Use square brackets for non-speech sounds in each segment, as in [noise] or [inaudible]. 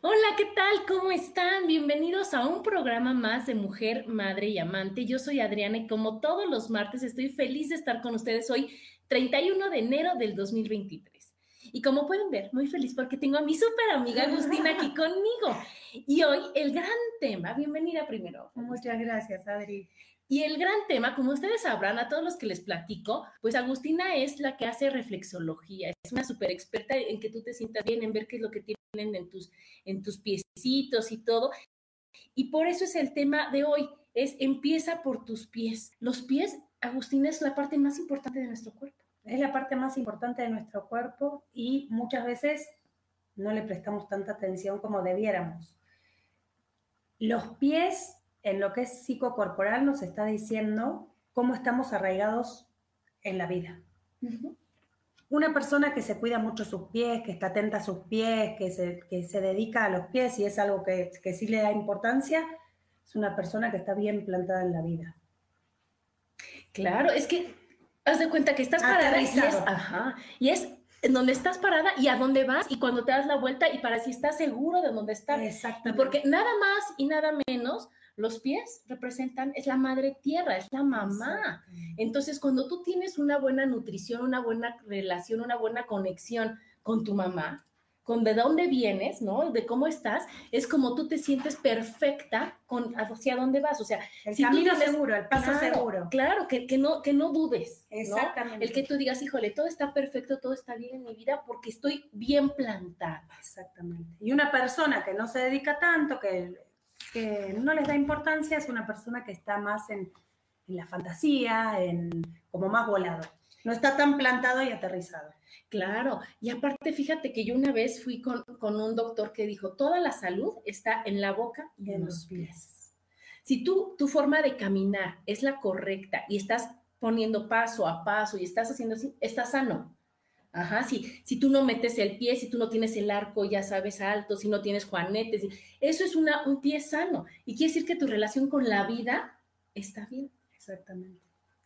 Hola, ¿qué tal? ¿Cómo están? Bienvenidos a un programa más de Mujer, Madre y Amante. Yo soy Adriana y como todos los martes estoy feliz de estar con ustedes hoy, 31 de enero del 2023. Y como pueden ver, muy feliz porque tengo a mi súper amiga Agustina aquí [laughs] conmigo. Y hoy el gran tema, bienvenida primero. Muchas gracias, Adri. Y el gran tema, como ustedes sabrán, a todos los que les platico, pues Agustina es la que hace reflexología, es una súper experta en que tú te sientas bien, en ver qué es lo que tienen en tus, en tus piecitos y todo. Y por eso es el tema de hoy, es empieza por tus pies. Los pies, Agustina, es la parte más importante de nuestro cuerpo. Es la parte más importante de nuestro cuerpo y muchas veces no le prestamos tanta atención como debiéramos. Los pies en lo que es psicocorporal nos está diciendo cómo estamos arraigados en la vida. Una persona que se cuida mucho sus pies, que está atenta a sus pies, que se, que se dedica a los pies y es algo que, que sí le da importancia, es una persona que está bien plantada en la vida. Claro, es que haz de cuenta que estás parada y es, ajá, y es en donde estás parada y a dónde vas y cuando te das la vuelta y para si estás seguro de dónde estás. Exactamente. Porque nada más y nada menos los pies representan, es la madre tierra, es la mamá. Entonces, cuando tú tienes una buena nutrición, una buena relación, una buena conexión con tu mamá, con de dónde vienes, ¿no? De cómo estás, es como tú te sientes perfecta con hacia dónde vas. O sea, el camino seguro, el paso claro, seguro. Claro, que, que, no, que no dudes. Exactamente. ¿no? El que tú digas, híjole, todo está perfecto, todo está bien en mi vida porque estoy bien plantada. Exactamente. Y una persona que no se dedica tanto, que que no les da importancia es una persona que está más en, en, la fantasía, en como más volado. No está tan plantado y aterrizado. Claro, y aparte fíjate que yo una vez fui con, con un doctor que dijo, toda la salud está en la boca y en los pies. Si tú, tu forma de caminar es la correcta y estás poniendo paso a paso y estás haciendo así, estás sano. Ajá, si, si tú no metes el pie, si tú no tienes el arco, ya sabes, alto, si no tienes juanetes, eso es una, un pie sano. Y quiere decir que tu relación con la vida está bien. Exactamente.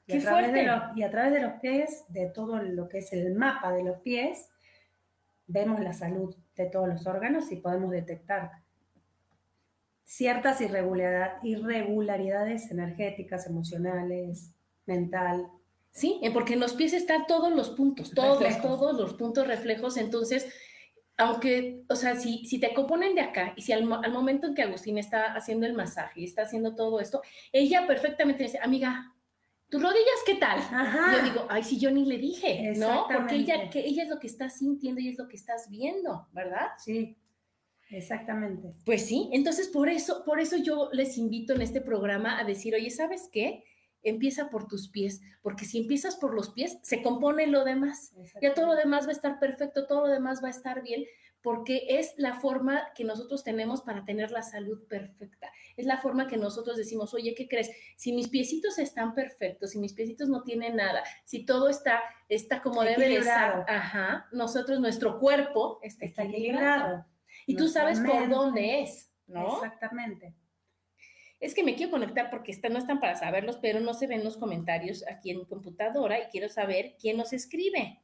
Y, Qué a fuerte. De los, y a través de los pies, de todo lo que es el mapa de los pies, vemos la salud de todos los órganos y podemos detectar ciertas irregularidades energéticas, emocionales, mental, ¿sí? Porque en los pies están todos los puntos, todos, reflejos. todos los puntos reflejos. Entonces, aunque, o sea, si, si te componen de acá y si al, al, momento en que Agustín está haciendo el masaje y está haciendo todo esto, ella perfectamente dice, amiga, ¿tus rodillas qué tal? Ajá. Yo digo, ay, si yo ni le dije, ¿no? Porque ella, que ella es lo que está sintiendo y es lo que estás viendo, ¿verdad? Sí. Exactamente. Pues sí, entonces por eso, por eso yo les invito en este programa a decir, oye, ¿sabes qué? Empieza por tus pies, porque si empiezas por los pies, se compone lo demás. Ya todo lo demás va a estar perfecto, todo lo demás va a estar bien, porque es la forma que nosotros tenemos para tener la salud perfecta. Es la forma que nosotros decimos, oye, ¿qué crees? Si mis piecitos están perfectos, si mis piecitos no tienen nada, si todo está, está como debe de estar, ajá, nosotros, nuestro cuerpo está, equilibrado. Y tú sabes por dónde es, ¿no? Exactamente. Es que me quiero conectar porque no están para saberlos, pero no se ven los comentarios aquí en mi computadora y quiero saber quién nos escribe.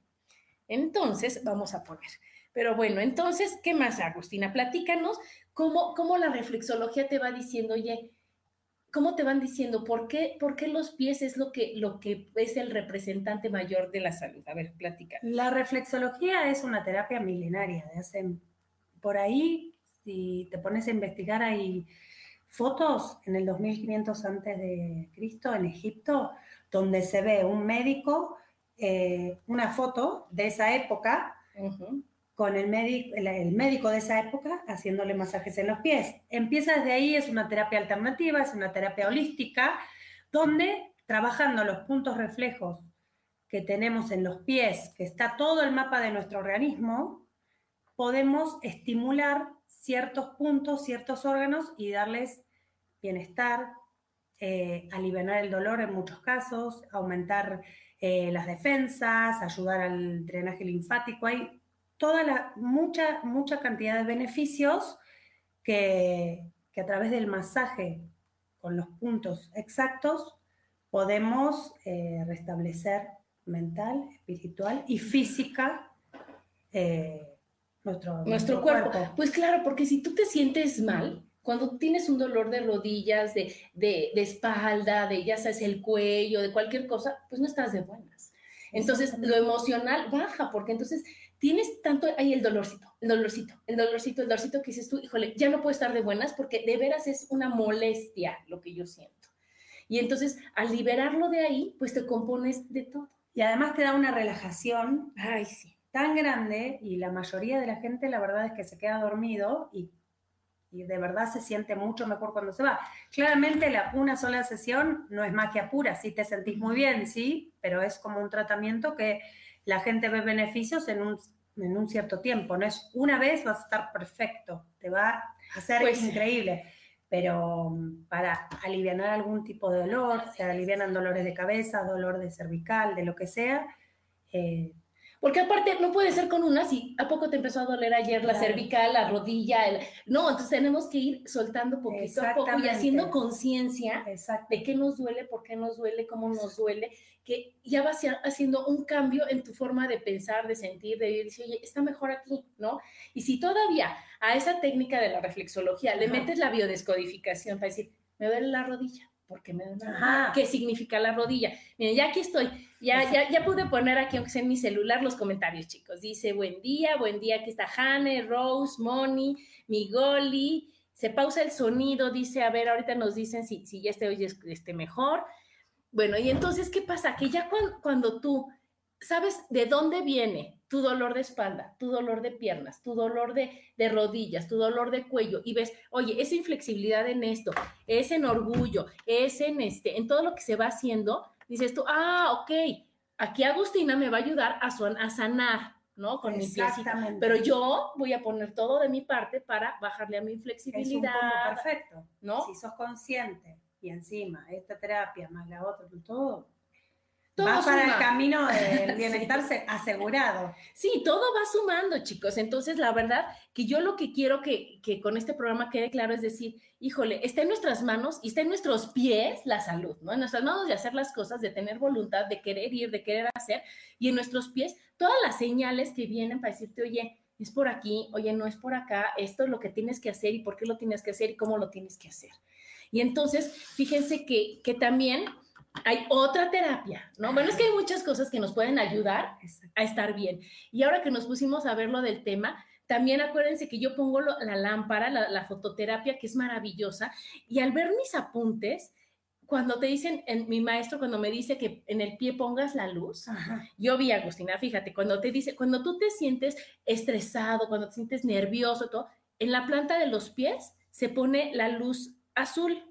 Entonces, vamos a poner. Pero bueno, entonces, ¿qué más, Agustina? Platícanos cómo, cómo la reflexología te va diciendo, oye, ¿cómo te van diciendo por qué, por qué los pies es lo que, lo que es el representante mayor de la salud? A ver, platica. La reflexología es una terapia milenaria de hace, por ahí, si te pones a investigar, hay fotos en el 2500 antes de Cristo en Egipto, donde se ve un médico, eh, una foto de esa época, con el, médico, el, médico de esa época haciéndole masajes en los pies. Empieza desde ahí, es una terapia alternativa, es una terapia holística, donde trabajando los puntos reflejos que tenemos en los pies, que está todo el mapa de nuestro organismo, podemos estimular ciertos puntos, ciertos órganos y darles bienestar, eh, aliviar el dolor en muchos casos, aumentar eh, las defensas, ayudar al drenaje linfático. Hay toda la, mucha, mucha cantidad de beneficios que, a través del masaje con los puntos exactos podemos eh, restablecer mental, espiritual y física nuestro, nuestro, cuerpo. Pues claro, porque si tú te sientes mal, cuando tienes un dolor de rodillas, de, de, de, espalda, de ya sabes, el cuello, de cualquier cosa, pues no estás de buenas. Entonces, lo emocional baja, porque entonces tienes tanto ahí el dolorcito, el dolorcito, el dolorcito, el dolorcito que dices tú, híjole, ya no puedo estar de buenas porque de veras es una molestia lo que yo siento. Y entonces, al liberarlo de ahí, pues te compones de todo. Y además te da una relajación Ay, sí. Tan grande y la mayoría de la gente la verdad es que se queda dormido y, y de verdad se siente mucho mejor cuando se va. Claramente la, una sola sesión no es magia pura, sí te sentís muy bien, sí, pero es como un tratamiento que la gente ve beneficios en un, en un cierto tiempo. No es una vez vas a estar perfecto, te va a ser pues increíble. Pero mm, para aliviar algún tipo de dolor, se alivian dolores de cabeza, dolor de cervical, de lo que sea, eh, porque aparte no puede ser con una, si a poco te empezó a doler ayer la cervical, la rodilla, no, entonces tenemos que ir soltando poquito a poco y haciendo conciencia de qué nos duele, por qué nos duele, cómo nos duele, que ya vas haciendo un cambio en tu forma de pensar, de sentir, de decir, oye, está mejor aquí, ¿no? Y si todavía a esa técnica de la reflexología le metes la biodescodificación para decir, me duele la rodilla, porque me da ¿Qué significa la rodilla? Miren, ya aquí estoy. Ya, ya, ya pude poner aquí, aunque sea en mi celular, los comentarios, chicos. Dice, buen día, buen día. Aquí está Hane, Rose, Moni, Migoli. Se pausa el sonido, dice, a ver, ahorita nos dicen si, si ya este oyes este, mejor. Bueno, y entonces, ¿qué pasa? Que ya cuando tú sabes de dónde viene tu dolor de espalda, tu dolor de piernas, tu dolor de, rodillas, tu dolor de cuello y ves, oye, esa inflexibilidad en esto, es en orgullo, es en este, en todo lo que se va haciendo, dices tú, ah, ok, aquí Agustina me va a ayudar a, a sanar, ¿no? Con mi piecito. Pero yo voy a poner todo de mi parte para bajarle a mi inflexibilidad. Es un perfecto, ¿no? Si sos consciente y encima esta terapia más la otra, todo va para el camino del [laughs] bienestar asegurado. Sí, todo va sumando, chicos. Entonces, la verdad que yo lo que quiero que, que, con este programa quede claro es decir, híjole, está en nuestras manos y está en nuestros pies la salud, ¿no? En nuestras manos de hacer las cosas, de tener voluntad, de querer ir, de querer hacer, y en nuestros pies todas las señales que vienen para decirte, oye, es por aquí, oye, no es por acá, esto es lo que tienes que hacer y por qué lo tienes que hacer y cómo lo tienes que hacer. Y entonces, fíjense que, que también hay otra terapia, ¿no? Bueno, es que hay muchas cosas que nos pueden ayudar a estar bien. Y ahora que nos pusimos a ver lo del tema, también acuérdense que yo pongo la lámpara, la, fototerapia, que es maravillosa, y al ver mis apuntes, cuando te dicen, en, mi maestro cuando me dice que en el pie pongas la luz, yo vi, Agustina, fíjate, cuando te dice, cuando tú te sientes estresado, cuando te sientes nervioso, todo, en la planta de los pies se pone la luz azul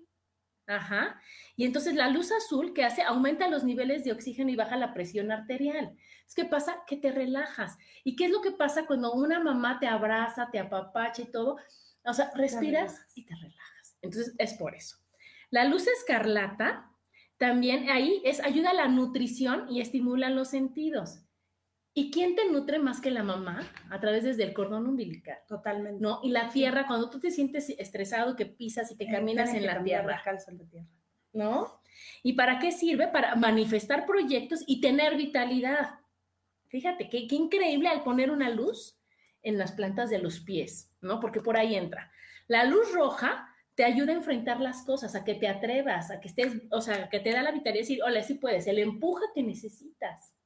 Ajá. Y entonces la luz azul que hace aumenta los niveles de oxígeno y baja la presión arterial. Es que pasa que te relajas. ¿Y qué es lo que pasa cuando una mamá te abraza, te apapacha y todo? O sea, respiras y te relajas. Entonces es por eso. La luz escarlata también ahí es ayuda a la nutrición y estimula los sentidos. ¿Y quién te nutre más que la mamá? A través desde el cordón umbilical. Totalmente. ¿No? Y la tierra, cuando tú te sientes estresado, que pisas y te caminas en la tierra. en la tierra. ¿No? ¿Y para qué sirve? Para manifestar proyectos y tener vitalidad. Fíjate, qué, qué increíble al poner una luz en las plantas de los pies, ¿no? Porque por ahí entra. La luz roja te ayuda a enfrentar las cosas, a que te atrevas, a que estés, o sea, que te da la vitalidad de decir, hola, sí puedes, el empuje que necesitas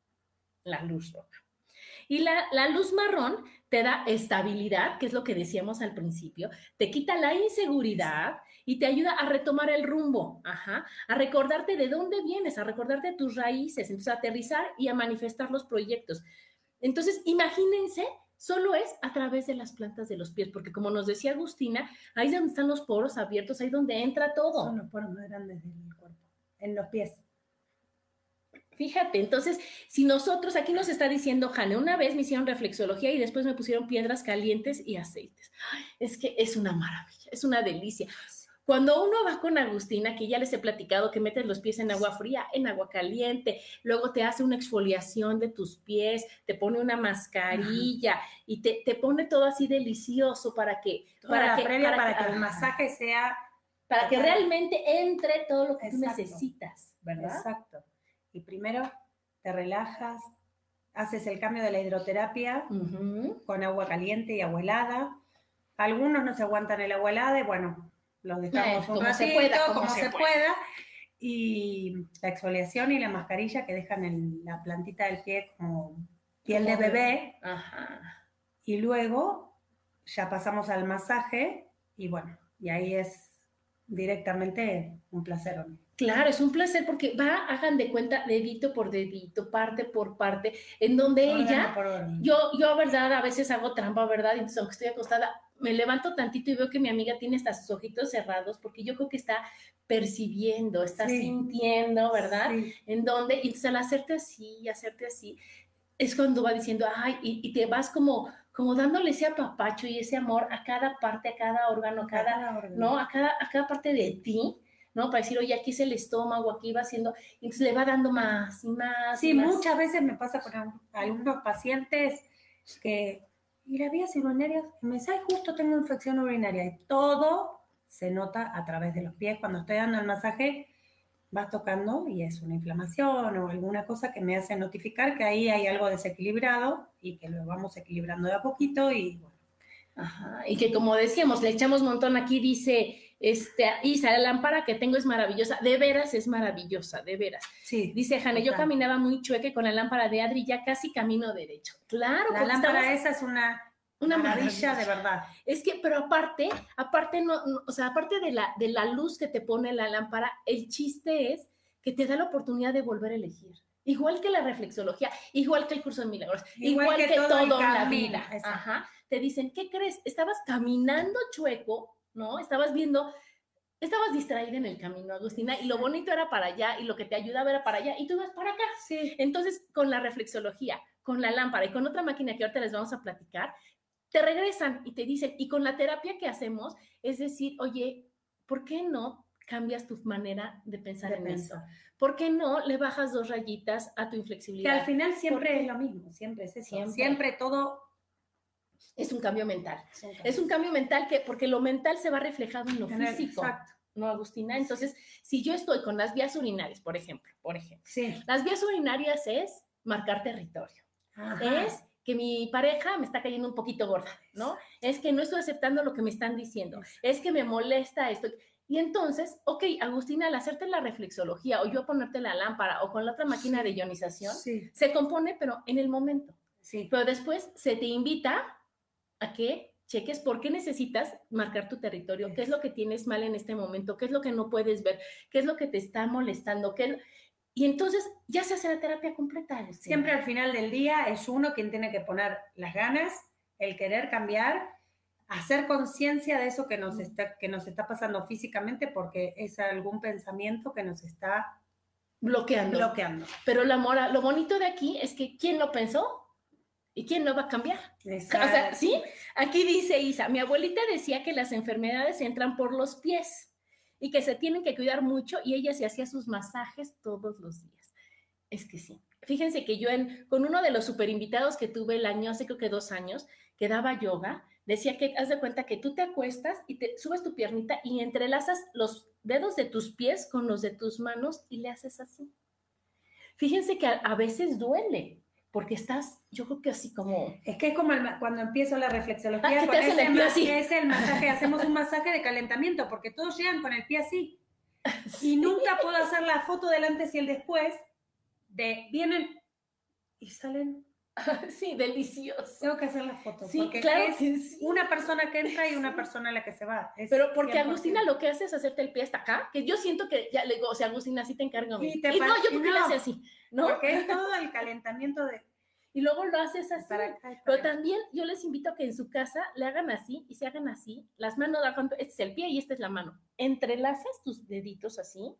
la luz roja. Y la, la, luz marrón te da estabilidad, que es lo que decíamos al principio, te quita la inseguridad y te ayuda a retomar el rumbo, ajá, a recordarte de dónde vienes, a recordarte tus raíces, entonces a aterrizar y a manifestar los proyectos. Entonces, imagínense, solo es a través de las plantas de los pies, porque como nos decía Agustina, ahí es donde están los poros abiertos, ahí donde entra todo. Son los poros más grandes del cuerpo, en los pies. Fíjate, entonces, si nosotros, aquí nos está diciendo Jane, una vez me hicieron reflexología y después me pusieron piedras calientes y aceites. es que es una maravilla, es una delicia. Cuando uno va con Agustina, que ya les he platicado que metes los pies en agua fría, en agua caliente, luego te hace una exfoliación de tus pies, te pone una mascarilla y te, te, pone todo así delicioso para que, para que, para, que, el masaje sea... Para que realmente entre todo lo que tú necesitas, ¿verdad? Exacto y primero te relajas, haces el cambio de la hidroterapia con agua caliente y agua helada. Algunos no se aguantan el agua helada y bueno, los dejamos un como se pueda, como, se, pueda. Y la exfoliación y la mascarilla que dejan en la plantita del pie como piel de bebé. Y luego ya pasamos al masaje y bueno, y ahí es directamente un placer. Claro, es un placer porque va, hagan de cuenta, dedito por dedito, parte por parte, en donde ella, yo, yo, verdad, a veces hago trampa, ¿verdad? Entonces, aunque estoy acostada, me levanto tantito y veo que mi amiga tiene hasta sus ojitos cerrados, porque yo creo que está percibiendo, está sintiendo, ¿verdad? En donde, y entonces al hacerte así, hacerte así, es cuando va diciendo, ay, y, te vas como, como dándole ese apapacho y ese amor a cada parte, a cada órgano, a cada, ¿no? A cada, a cada parte de ti ¿no? Para decir, oye, aquí es el estómago, aquí va haciendo, y entonces le va dando más y más. Sí, muchas veces me pasa con algunos pacientes que, y la vía urinaria, me dice, justo tengo infección urinaria, y todo se nota a través de los pies. Cuando estoy dando el masaje, vas tocando y es una inflamación o alguna cosa que me hace notificar que ahí hay algo desequilibrado y que lo vamos equilibrando de a poquito y bueno. Ajá, y que como decíamos, le echamos montón aquí, dice este, Isa, la lámpara que tengo es maravillosa, de veras es maravillosa, de veras. Sí. Dice Jane, yo caminaba muy chueque con la lámpara de Adri, ya casi camino derecho. Claro, la lámpara esa es una, una maravilla, de verdad. Es que, pero aparte, aparte no, o sea, aparte de la, de la luz que te pone la lámpara, el chiste es que te da la oportunidad de volver a elegir. Igual que la reflexología, igual que el curso de milagros, igual, que, todo, en la vida. Ajá. Te dicen, ¿qué crees? Estabas caminando chueco ¿no? Estabas viendo, estabas distraída en el camino, Agustina, y lo bonito era para allá, y lo que te ayudaba era para allá, y tú ibas para acá. Sí. Entonces, con la reflexología, con la lámpara y con otra máquina que ahorita les vamos a platicar, te regresan y te dicen, y con la terapia que hacemos, es decir, oye, ¿por qué no cambias tu manera de pensar en eso? ¿Por qué no le bajas dos rayitas a tu inflexibilidad? Que al final siempre es lo mismo, siempre es eso. siempre todo es un cambio mental. Es un cambio, mental que, porque lo mental se va reflejado en lo físico. Exacto. ¿No, Agustina? Entonces, si yo estoy con las vías urinarias, por ejemplo, por ejemplo, las vías urinarias es marcar territorio. Es que mi pareja me está cayendo un poquito gorda, ¿no? Es que no estoy aceptando lo que me están diciendo. Es que me molesta esto. Y entonces, ok, Agustina, al hacerte la reflexología o yo ponerte la lámpara o con la otra máquina de ionización, se compone, pero en el momento. Sí. Pero después se te invita a que cheques por qué necesitas marcar tu territorio, qué es lo que tienes mal en este momento, qué es lo que no puedes ver, qué es lo que te está molestando, qué... Y entonces ya se hace la terapia completa. Siempre al final del día es uno quien tiene que poner las ganas, el querer cambiar, hacer conciencia de eso que nos, está, que nos está pasando físicamente porque es algún pensamiento que nos está bloqueando. bloqueando. Pero la mora, lo bonito de aquí es que ¿quién lo pensó? ¿Y quién lo va a cambiar? Exacto. O sea, sí, aquí dice Isa, mi abuelita decía que las enfermedades entran por los pies y que se tienen que cuidar mucho y ella se hacía sus masajes todos los días. Es que sí. Fíjense que yo en, con uno de los super invitados que tuve el año, hace creo que dos años, que daba yoga, decía que haz de cuenta que tú te acuestas y te subes tu piernita y entrelazas los dedos de tus pies con los de tus manos y le haces así. Fíjense que a, a veces duele, porque estás, yo creo que así como... Es que es como el, cuando empiezo la reflexología, Ah, ¿qué te hacen es, el pie así? es el masaje, [laughs] hacemos un masaje de calentamiento, porque todos llegan con el pie así. [laughs] Y nunca puedo hacer la foto del antes y el después de vienen y salen. [laughs] sí, delicioso. Tengo que hacer la foto, Sí, porque claro es que sí. una persona que entra y una persona la que se va. Es Pero porque 100%. Agustina lo que hace es hacerte el pie hasta acá, que yo siento que ya le digo, o sea, Agustina, sí te encargo a. Sí, Y, no, yo porque no. hace así, ¿no? Porque es [laughs] todo el calentamiento de Y luego lo haces así. para acá y para Pero también yo les invito a que en su casa le hagan así y se hagan así. Las manos, este es el pie y esta es la mano. Entrelazas tus deditos así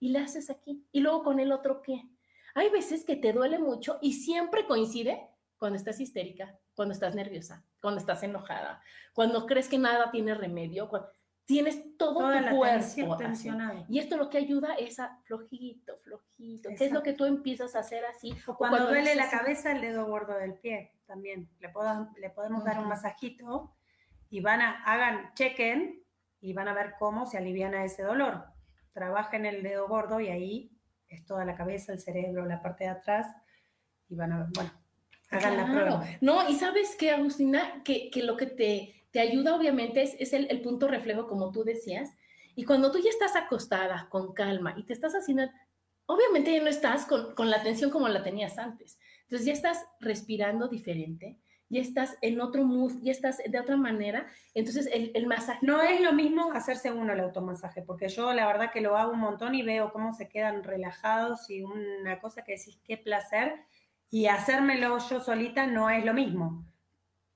y le haces aquí. Y luego con el otro pie. Hay veces que te duele mucho y siempre coincide cuando estás histérica, cuando estás nerviosa, cuando estás enojada, cuando crees que nada tiene remedio, cuando tienes todo toda tu la cuerpo tensión. Y esto lo que ayuda es a flojito, flojito. ¿Qué es lo Exacto. que tú empiezas a hacer así? O cuando, cuando duele la así. cabeza, el dedo gordo del pie también. Le, puedo- le podemos dar un masajito y van a, hagan, chequen y van a ver cómo se aliviana ese dolor. Trabajen el dedo gordo y ahí es toda la cabeza, el cerebro, la parte de atrás y van a ver, bueno, hagan la prueba. No, y sabes qué, Agustina, que, que lo que te, te ayuda obviamente es, es el, el punto reflejo, como tú decías. Y cuando tú ya estás acostada con calma y te estás haciendo, obviamente ya no estás con, con la atención como la tenías antes. Entonces ya estás respirando diferente, ya estás en otro mood, ya estás de otra manera. Entonces el, el masaje... No es lo mismo hacerse uno el automasaje, porque yo la verdad que lo hago un montón y veo cómo se quedan relajados y una cosa que decís, qué placer, y hacérmelo yo solita no es lo mismo,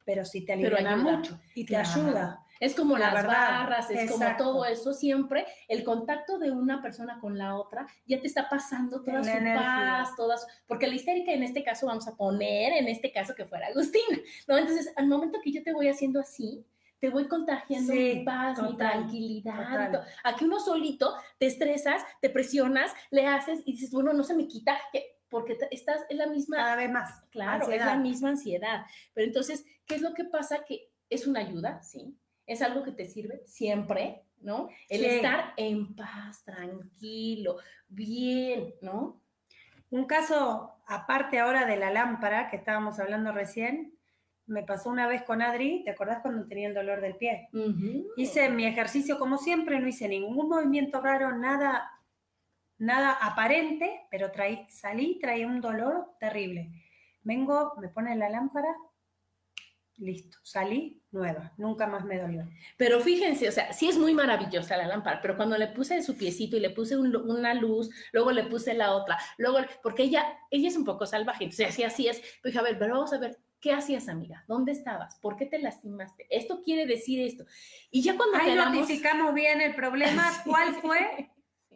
pero sí te ayuda. mucho y te Claro. ayuda. Es como La las verdad, barras, es como exacto. todo eso, siempre el contacto de una persona con la otra ya te está pasando toda su energía. paz, todas, porque la histérica en este caso vamos a poner, en este caso que fuera Agustina, ¿no? Entonces, al momento que yo te voy haciendo así, te voy contagiando Sí, mi paz, mi tranquilidad. total. Aquí uno solito te estresas, te presionas, le haces y dices, bueno, no se me quita, que- porque estás en la misma Cada vez más. Claro, es la misma ansiedad. Pero entonces, ¿qué es lo que pasa? Que es una ayuda, sí. Es algo que te sirve siempre, ¿no? El Sí. estar en paz, tranquilo, bien, ¿no? Un caso aparte ahora de la lámpara que estábamos hablando recién, me pasó una vez con Adri, ¿te acordás cuando tenía el dolor del pie? Ujú. Hice mi ejercicio como siempre, no hice ningún movimiento raro, nada, nada aparente, pero traí, salí, traía un dolor terrible. Vengo, me ponen la lámpara, listo, salí nueva, nunca más me dolió. Pero fíjense, o sea, sí es muy maravillosa la lámpara, pero cuando le puse su piecito y le puse un- una luz, luego le puse la otra, luego, porque ella, ella es un poco salvaje, entonces así, así es. Pero dije, a ver, pero vamos a ver, ¿qué hacías, amiga? ¿Dónde estabas? ¿Por qué te lastimaste? Esto quiere decir esto. Y ya cuando Ahí quedamos- notificamos bien el problema, [laughs] cuál fue,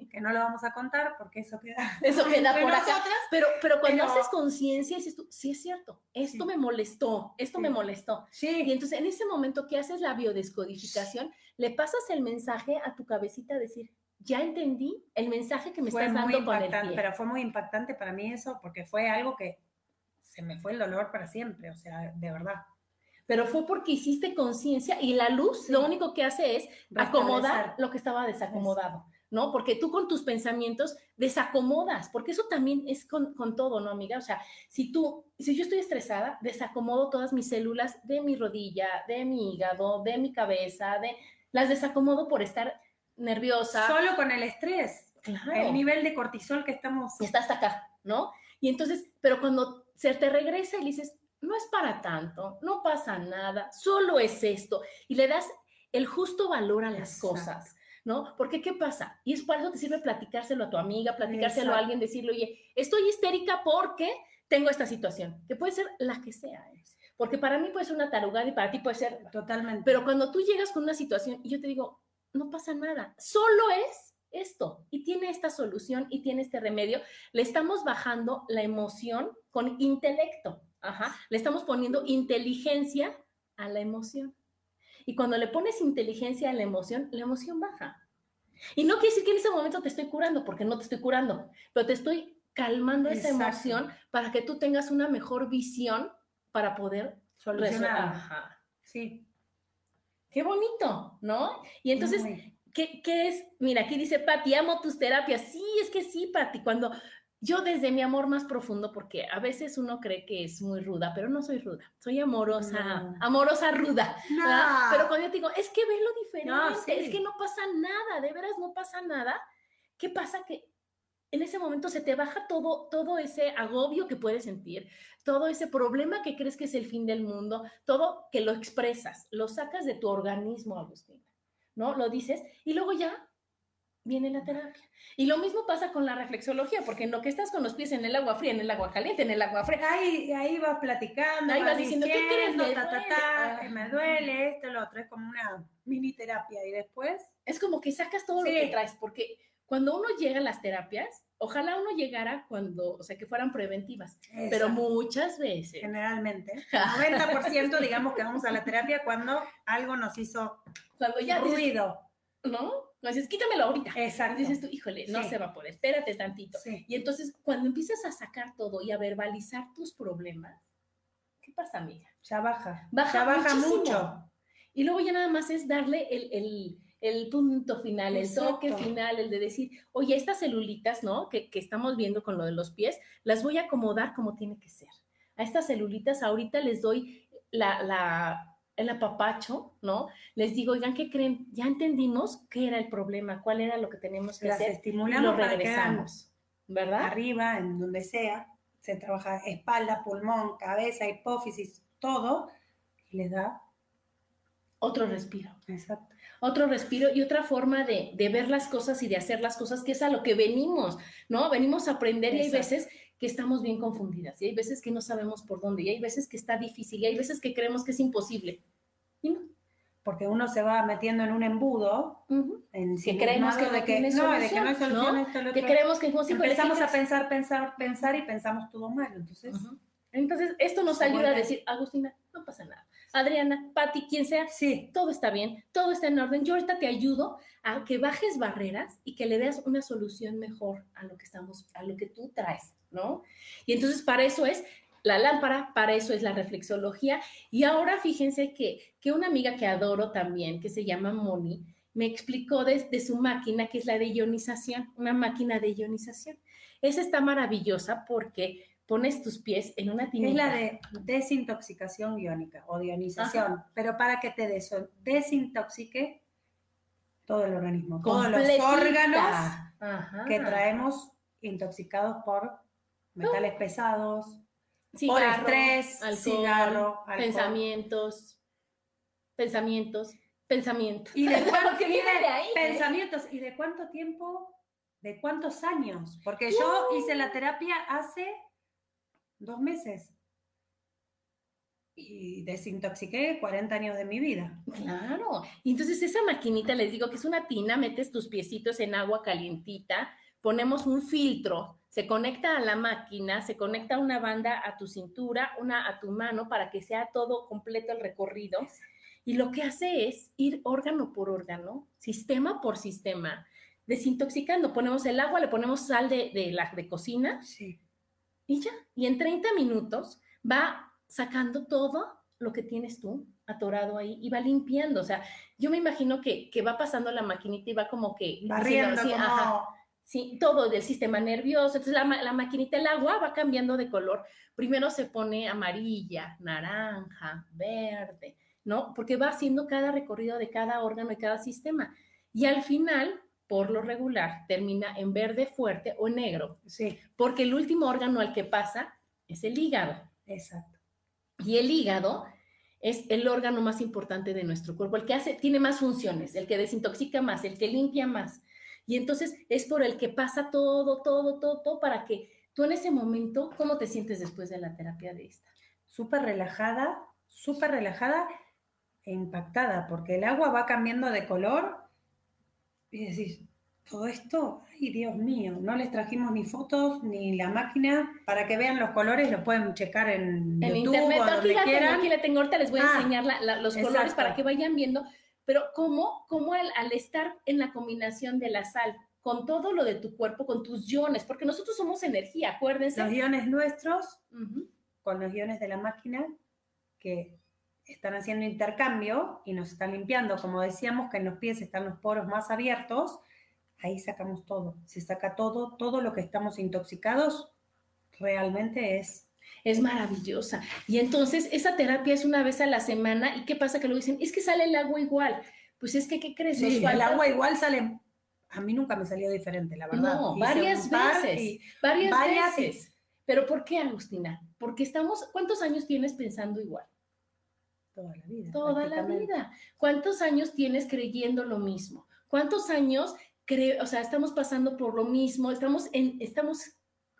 que no lo vamos a contar porque eso queda. [laughs] Eso queda por acá. nosotras. Pero, pero cuando Pero- haces conciencia, dices tú, sí es cierto, esto Sí. me molestó, esto Sí. me molestó. Y Sí, entonces en ese momento que haces la biodescodificación, le pasas el mensaje a tu cabecita, decir, ya entendí el mensaje que me fue estás muy dando con el pie. pero fue muy impactante para mí eso porque fue algo que se me fue el dolor para siempre, o sea, de verdad. Pero fue porque hiciste conciencia y la luz Sí. lo único que hace es acomodar lo que estaba desacomodado, ¿no? Porque tú con tus pensamientos desacomodas, porque eso también es con, con todo, ¿no, amiga? O sea, si tú, si yo estoy estresada, desacomodo todas mis células de mi rodilla, de mi hígado, de mi cabeza, de las desacomodo por estar nerviosa. Solo con el estrés, Claro. el nivel de cortisol que estamos. está hasta acá, ¿no? Y entonces, pero cuando se te regresa y le dices, no es para tanto, no pasa nada, solo es esto, y le das el justo valor a las Exacto. cosas, ¿no? Porque ¿qué pasa? Y es para eso te sirve platicárselo a tu amiga, platicárselo a alguien, decirle, oye, estoy histérica porque tengo esta situación, que puede ser la que sea, ¿eh? porque para mí puede ser una tarugada y para ti puede ser... Totalmente. Pero cuando tú llegas con una situación y yo te digo, no pasa nada, solo es esto y tiene esta solución y tiene este remedio, le estamos bajando la emoción con intelecto, Ajá. le estamos poniendo inteligencia a la emoción. Y cuando le pones inteligencia a la emoción, la emoción baja. Y no quiere decir que en ese momento te estoy curando, porque no te estoy curando, pero te estoy calmando esa emoción para que tú tengas una mejor visión para poder solucionar. Sí. Qué bonito, ¿no? Y entonces, ¿qué, ¿qué, es? Mira, aquí dice Pati, amo tus terapias. Sí, es que sí, Pati, cuando yo desde mi amor más profundo, porque a veces uno cree que es muy ruda, pero no soy ruda, soy amorosa, amorosa ruda. Pero cuando yo digo, es que ve lo diferente, es que no pasa nada, de veras no pasa nada. ¿Qué pasa? Que en ese momento se te baja todo, todo ese agobio que puedes sentir, todo ese problema que crees que es el fin del mundo, todo que lo expresas, lo sacas de tu organismo, Agustina, ¿no? Lo dices y luego ya viene la terapia. Y lo mismo pasa con la reflexología, porque en lo que estás con los pies en el agua fría, en el agua caliente, en el agua fría. Ahí, ahí vas platicando, ahí vas, diciendo, ¿qué crees? Me, ta, duele. me duele, esto, lo otro, es como una mini terapia. Y después... Es como que sacas todo lo que traes, porque cuando uno llega a las terapias, ojalá uno llegara cuando, o sea, que fueran preventivas, pero muchas veces. Generalmente, [laughs] 90% digamos que vamos a la terapia cuando algo nos hizo cuando ya ruido. ¿No? No dices, quítamelo ahorita. Exacto. Dices tú, híjole, no se va a poder, espérate tantito. Y entonces, cuando empiezas a sacar todo y a verbalizar tus problemas, ¿qué pasa, amiga? Ya baja. baja ya baja mucho. Y luego ya nada más es darle el, el, punto final, el toque final, el de decir, oye, estas celulitas, ¿no? Que, que estamos viendo con lo de los pies, las voy a acomodar como tiene que ser. A estas celulitas ahorita les doy la, la el apapacho, ¿no? Les digo, oigan, ¿qué creen? Ya entendimos qué era el problema, cuál era lo que teníamos que Las hacer. estimulamos y lo regresamos, ¿verdad? Arriba, en donde sea, se trabaja espalda, pulmón, cabeza, hipófisis, todo, y les da otro respiro. Exacto. Otro respiro y otra forma de, de, ver las cosas y de hacer las cosas, que es a lo que venimos, ¿no? Venimos a aprender y hay veces que estamos bien confundidas y hay veces que no sabemos por dónde y hay veces que está difícil y hay veces que creemos que es imposible. Y no. Porque uno se va metiendo en un embudo, en que creemos que, de que, no, de que no hay solución, Esto, que creemos que es. Empezamos a pensar, pensar, pensar y pensamos todo mal. Entonces, entonces esto nos ayuda a decir, Agustina, no pasa nada. Adriana, Patti, quien sea, sí. todo está bien, todo está en orden. Yo ahorita te ayudo a que bajes barreras y que le des una solución mejor a lo que estamos, a lo que tú traes. ¿No? Y entonces para eso es la lámpara, para eso es la reflexología. Y ahora fíjense que, que una amiga que adoro también, que se llama Moni, me explicó desde su máquina, que es la de ionización, una máquina de ionización. Esa está maravillosa porque pones tus pies en una tinita. Es la de desintoxicación iónica o ionización, pero para que te desintoxique todo el organismo, todos los órganos que traemos intoxicados por metales pesados, por estrés, cigarro, pensamientos, pensamientos, pensamientos. ¿Y de, [laughs] cuánto, ahí, ¿eh? pensamientos? ¿Y de cuánto tiempo? ¿De cuántos años? Porque yo hice la terapia hace dos meses y desintoxiqué 40 años de mi vida. Claro. Y entonces esa maquinita, les digo que es una tina, metes tus piecitos en agua calientita, ponemos un filtro se conecta a la máquina, se conecta una banda a tu cintura, una a tu mano para que sea todo completo el recorrido. Y lo que hace es ir órgano por órgano, sistema por sistema, desintoxicando. Ponemos el agua, le ponemos sal de, de la de cocina sí. y ya. Y en 30 minutos va sacando todo lo que tienes tú atorado ahí y va limpiando. O sea, yo me imagino que, que va pasando la maquinita y va como que... Barriendo, como... ¿sí? Todo del sistema nervioso. Entonces la, la maquinita, el agua va cambiando de color. Primero se pone amarilla, naranja, verde, ¿no? Porque va haciendo cada recorrido de cada órgano y cada sistema. Y al final, por lo regular, termina en verde fuerte o negro. Sí. Porque el último órgano al que pasa es el hígado. Exacto. Y el hígado es el órgano más importante de nuestro cuerpo, el que hace, tiene más funciones, el que desintoxica más, el que limpia más. Y entonces es por el que pasa todo, todo, todo, todo para que tú en ese momento, ¿cómo te sientes después de la terapia de esta? Súper relajada, súper relajada e impactada, porque el agua va cambiando de color y decís, todo esto, ay Dios mío, no les trajimos ni fotos ni la máquina para que vean los colores, lo pueden checar en, en YouTube internet. o aquí, donde la tengo, quieran. aquí la tengo, ahorita les voy a Ah, enseñar la- la- los colores para que vayan viendo, pero cómo, cómo al, al estar en la combinación de la sal con todo lo de tu cuerpo, con tus iones, porque nosotros somos energía, acuérdense. Los guiones nuestros con los guiones de la máquina que están haciendo intercambio y nos están limpiando. Como decíamos que en los pies están los poros más abiertos, ahí sacamos todo. Se saca todo, todo lo que estamos intoxicados realmente es Es maravillosa. Y entonces esa terapia es una vez a la semana. ¿Y qué pasa? Que lo dicen, es que sale el agua igual. Pues es que, ¿qué crees? El agua igual sale. A mí nunca me salió diferente, la verdad. No, varias veces. y Varias, varias- veces. ¿Pero por qué, Agustina? Porque estamos, ¿cuántos años tienes pensando igual? toda la vida. Toda la vida. ¿Cuántos años tienes creyendo lo mismo? ¿Cuántos años cre o sea, estamos pasando por lo mismo? Estamos en, estamos,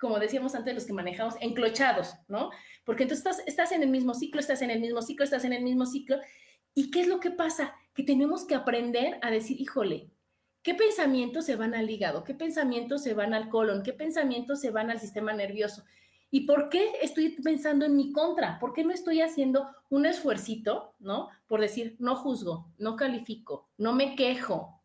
como decíamos antes, los que manejamos, enclochados, ¿no? Porque entonces estás, estás en el mismo ciclo, estás en el mismo ciclo, estás en el mismo ciclo. ¿Y qué es lo que pasa? Que tenemos que aprender a decir, híjole, ¿qué pensamientos se van al hígado? ¿Qué pensamientos se van al colon? ¿Qué pensamientos se van al sistema nervioso? ¿Y por qué estoy pensando en mi contra? ¿Por qué no estoy haciendo un esfuercito, ¿no? Por decir, no juzgo, no califico, no me quejo,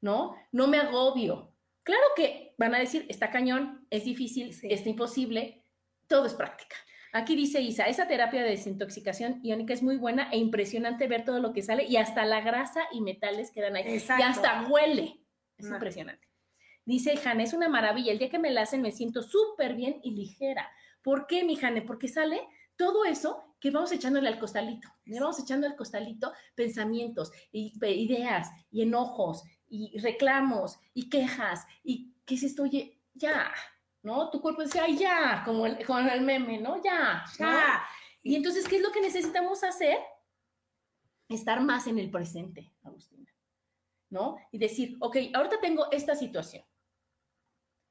¿no? No me agobio. Claro que van a decir, está cañón, es difícil, Sí. está imposible, todo es práctica. Aquí dice Isa, esa terapia de desintoxicación iónica es muy buena e impresionante ver todo lo que sale y hasta la grasa y metales quedan ahí. Exacto. Y hasta huele. Es No. impresionante. Dice Jane, es una maravilla. El día que me la hacen me siento súper bien y ligera. ¿Por qué, mi Jane? Porque sale todo eso que vamos echándole al costalito. Le vamos echando al costalito pensamientos, ideas, y enojos, y reclamos, y quejas, y qué es esto, oye, ya, ¿no? Tu cuerpo dice, ay, ya, como el, como el meme, ¿no? Ya, ¿no? Ya. Y entonces, ¿qué es lo que necesitamos hacer? Estar más en el presente, Agustina, ¿no? Y decir, ok, ahorita tengo esta situación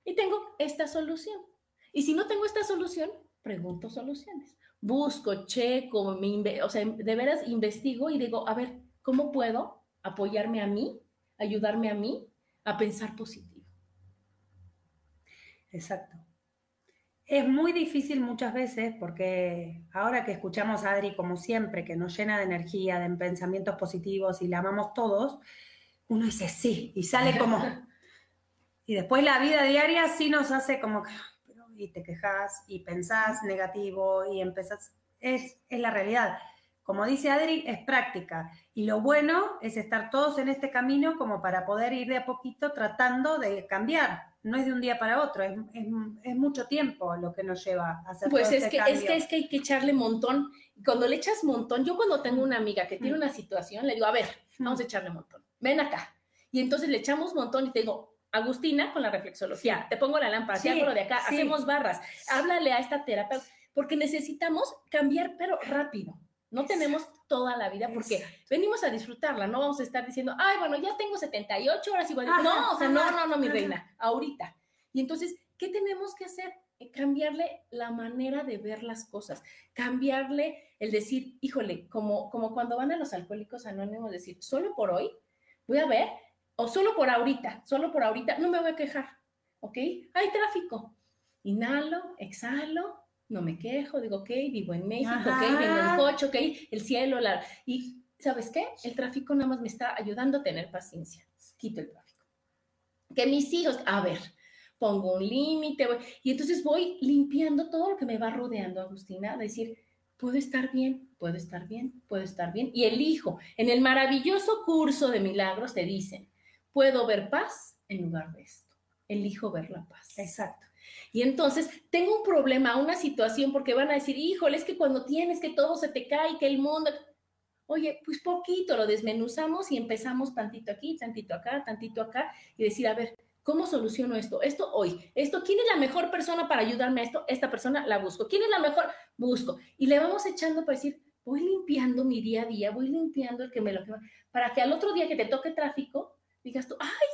y tengo esta solución. Y si no tengo esta solución, pregunto soluciones. Busco, checo, me o sea, de veras investigo y digo, a ver, ¿cómo puedo apoyarme a mí, ayudarme a mí a pensar positivo? Exacto. Es muy difícil muchas veces porque ahora que escuchamos a Adri como siempre, que nos llena de energía, de pensamientos positivos y la amamos todos, uno dice sí y sale como... [laughs] Y después la vida diaria sí nos hace como que... pero, Y te quejas y pensás negativo y empezás... Es, es la realidad. Como dice Adri, es práctica. Y lo bueno es estar todos en este camino como para poder ir de a poquito tratando de cambiar. No es de un día para otro, es, es- es mucho tiempo lo que nos lleva a hacer Pues todo es este que, es cambio. que es que hay que echarle montón. Cuando le echas montón, yo cuando tengo una amiga que tiene Mm. una situación, le digo, a ver, vamos a echarle montón. Ven acá. Y entonces le echamos montón y te digo, Agustina, con la reflexología, te pongo la lámpara, te Sí, hago lo de acá, sí. hacemos barras, háblale a esta terapeuta, porque necesitamos cambiar, pero rápido. No tenemos toda la vida porque Exacto. venimos a disfrutarla, no vamos a estar diciendo, ay, bueno, ya tengo 78 horas igual. Ajá, No, o sea, no, no, no, mi ajá. reina, ahorita. Y entonces, ¿qué tenemos que hacer? Eh, Cambiarle la manera de ver las cosas, cambiarle el decir, híjole, como, como cuando van a los alcohólicos anónimos, decir, solo por hoy voy a ver, o solo por ahorita, solo por ahorita, no me voy a quejar, ¿ok? Hay tráfico. Inhalo, exhalo, no me quejo, digo, ok, vivo en México, ok, Ajá. vengo en coche, ok, el cielo, la... Y, ¿sabes qué? El tráfico nada más me está ayudando a tener paciencia. Quito el tráfico. Que mis hijos, a ver, pongo un límite, y entonces voy limpiando todo lo que me va rodeando, Agustina, decir, puedo estar bien, puedo estar bien, puedo estar bien, y elijo. En el maravilloso curso de milagros te dicen, puedo ver paz en lugar de esto. Elijo ver la paz. Exacto. Y entonces tengo un problema, una situación, porque van a decir, híjole, es que cuando tienes que todo se te cae, que el mundo... Oye, pues poquito lo desmenuzamos y empezamos tantito aquí, tantito acá, tantito acá, y decir, a ver, ¿cómo soluciono esto? Esto hoy, esto, ¿quién es la mejor persona para ayudarme a esto? Esta persona la busco. ¿Quién es la mejor? Busco. Y le vamos echando para decir, voy limpiando mi día a día, voy limpiando el que me lo para que al otro día que te toque tráfico, digas tú, ay,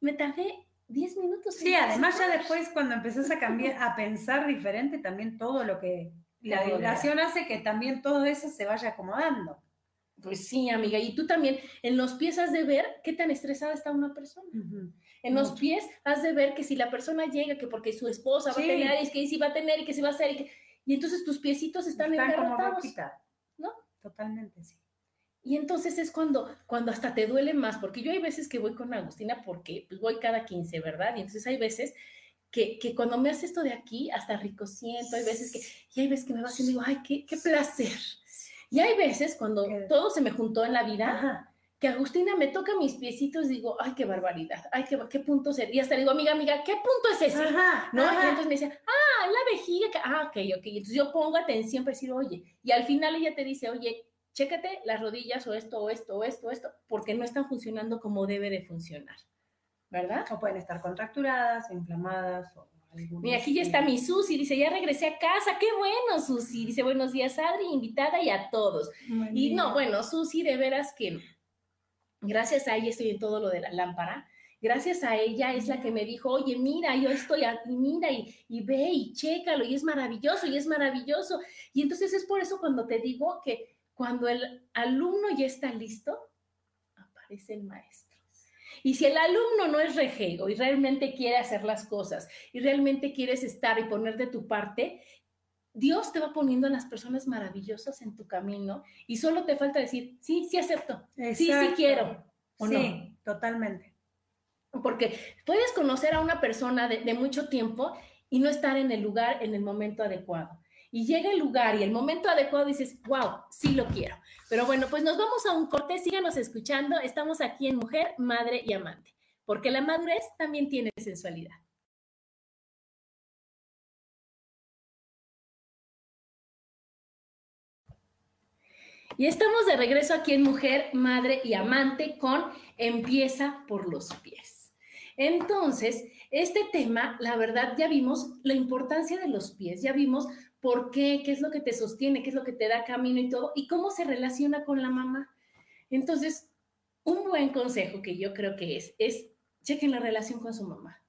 me tardé 10 minutos. Sí, además ya pasar". después cuando empezás a cambiar, a pensar diferente, también todo lo que, La vibración hace que también todo eso se vaya acomodando. Pues sí, amiga. Y tú también, en los pies has de ver qué tan estresada está una persona. En los pies has de ver que si la persona llega, que porque su esposa va a tener, y que si va a tener, y que si va a hacer, y, y entonces tus piecitos están, están como ¿no? Totalmente, sí. Y entonces es cuando, cuando hasta te duele más, porque yo hay veces que voy con Agustina porque pues voy cada 15, ¿verdad? Y entonces hay veces que, que, cuando me hace esto de aquí, hasta rico siento, hay veces que, y hay veces que me va haciendo y digo, ay, qué, qué placer. Y hay veces cuando todo se me juntó en la vida, que Agustina me toca mis piecitos y digo, ay, qué barbaridad, ay, qué, qué punto ser. Y hasta digo, amiga, amiga, ¿qué punto es ese? ¿No? Y entonces me dice, ah, la vejiga, ah, ok, ok. Entonces yo pongo atención para decir, oye, y al final ella te dice, oye, chécate las rodillas o esto, o esto, o esto, o esto, porque no están funcionando como debe de funcionar, ¿verdad? O pueden estar contracturadas, inflamadas, o Mira, aquí ya está mi Susi, dice, ya regresé a casa, qué bueno, Susi. Dice, buenos días, Adri, invitada y a todos. y no, bueno, Susi, de veras que gracias a ella estoy en todo lo de la lámpara. Gracias a ella es la que me dijo, oye, mira, yo estoy aquí, mira, y, y ve y chécalo, y es maravilloso, y es maravilloso. Y entonces es por eso cuando te digo que cuando el alumno ya está listo, aparece el maestro. Y si el alumno no es rejego y realmente quiere hacer las cosas y realmente quieres estar y poner de tu parte, Dios te va poniendo a las personas maravillosas en tu camino y solo te falta decir, sí, sí acepto, sí, sí quiero. ¿o sí, totalmente. Porque puedes conocer a una persona de, de mucho tiempo y no estar en el lugar, en el momento adecuado y llega el lugar y el momento adecuado dices, wow, sí lo quiero. Pero bueno, pues nos vamos a un corte, síganos escuchando, estamos aquí en Mujer, Madre y Amante, porque la madurez también tiene sensualidad. Y estamos de regreso aquí en Mujer, Madre y Amante con Empieza por los pies. Entonces, este tema, la verdad, ya vimos la importancia de los pies, ya vimos por qué, qué es lo que te sostiene, qué es lo que te da camino y todo, y cómo se relaciona con la mamá. Entonces, un buen consejo que yo creo que es, es chequen la relación con su mamá.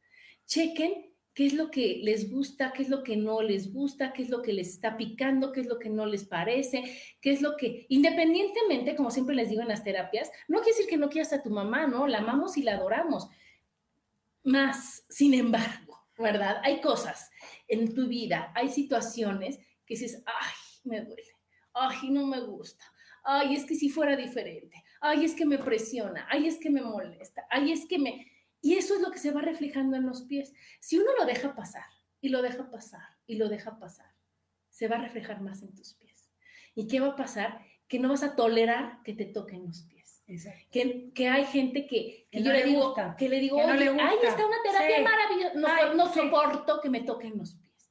Chequen qué es lo que les gusta, qué es lo que no les gusta, qué es lo que les está picando, qué es lo que no les parece, qué es lo que, independientemente, como siempre les digo en las terapias, no quiere decir que no quieras a tu mamá, ¿no? La amamos y la adoramos. Más, sin embargo, ¿verdad? Hay cosas en tu vida hay situaciones que dices, ay, me duele, ay, no me gusta, ay, es que si fuera diferente, ay, es que me presiona, ay, es que me molesta, ay, es que me... Y eso es lo que se va reflejando en los pies. Si uno lo deja pasar y lo deja pasar y lo deja pasar, se va a reflejar más en tus pies. ¿Y qué va a pasar? Que no vas a tolerar que te toquen los pies. Que, que, hay gente que, yo le, digo, que le digo, ay, está una terapia maravillosa, no, soporto que me toquen los pies.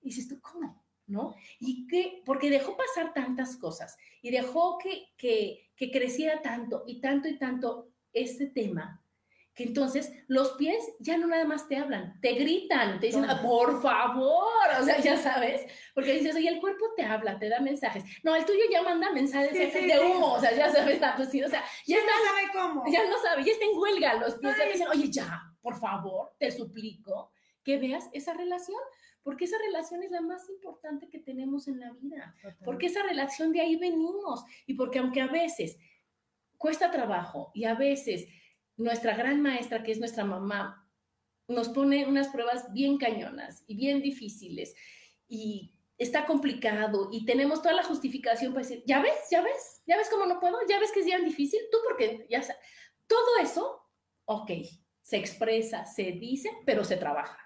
Y dices tú, ¿cómo? ¿No? Y que, porque dejó pasar tantas cosas y dejó que, que, que creciera tanto y tanto y tanto este tema, que entonces los pies ya no nada más te hablan, te gritan, te dicen, por favor, o sea, ya sabes, porque dices, oye, el cuerpo te habla, te da mensajes. No, el tuyo ya manda mensajes de humo, o sea, ya sabes, pues, o sea, ya, no sabe cómo. Ya no sabe, ya está en huelga los pies, ya dicen, oye, ya, por favor, te suplico que veas esa relación, porque esa relación es la más importante que tenemos en la vida, porque esa relación de ahí venimos y porque aunque a veces cuesta trabajo y a veces nuestra gran maestra, que es nuestra mamá, nos pone unas pruebas bien cañonas y bien difíciles y está complicado y tenemos toda la justificación para decir, ya ves, ya ves, ya ves cómo no puedo, ya ves que es bien difícil, tú porque ya sabes, todo eso, ok, se expresa, se dice, pero se trabaja.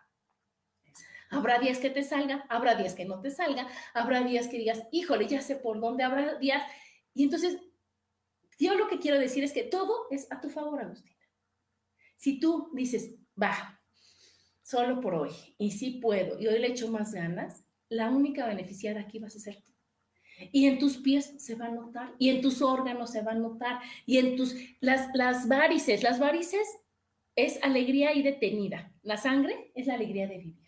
Habrá días que te salga, habrá días que no te salga, habrá días que digas, híjole, ya sé por dónde, habrá días. Y entonces, yo lo que quiero decir es que todo es a tu favor, Agustina. Si tú dices, va, solo por hoy, y sí puedo, y hoy le echo más ganas, la única beneficiada aquí vas a ser tú. Y en tus pies se va a notar, y en tus órganos se va a notar, y en tus, las, las varices, las varices es alegría y detenida. La sangre es la alegría de vivir.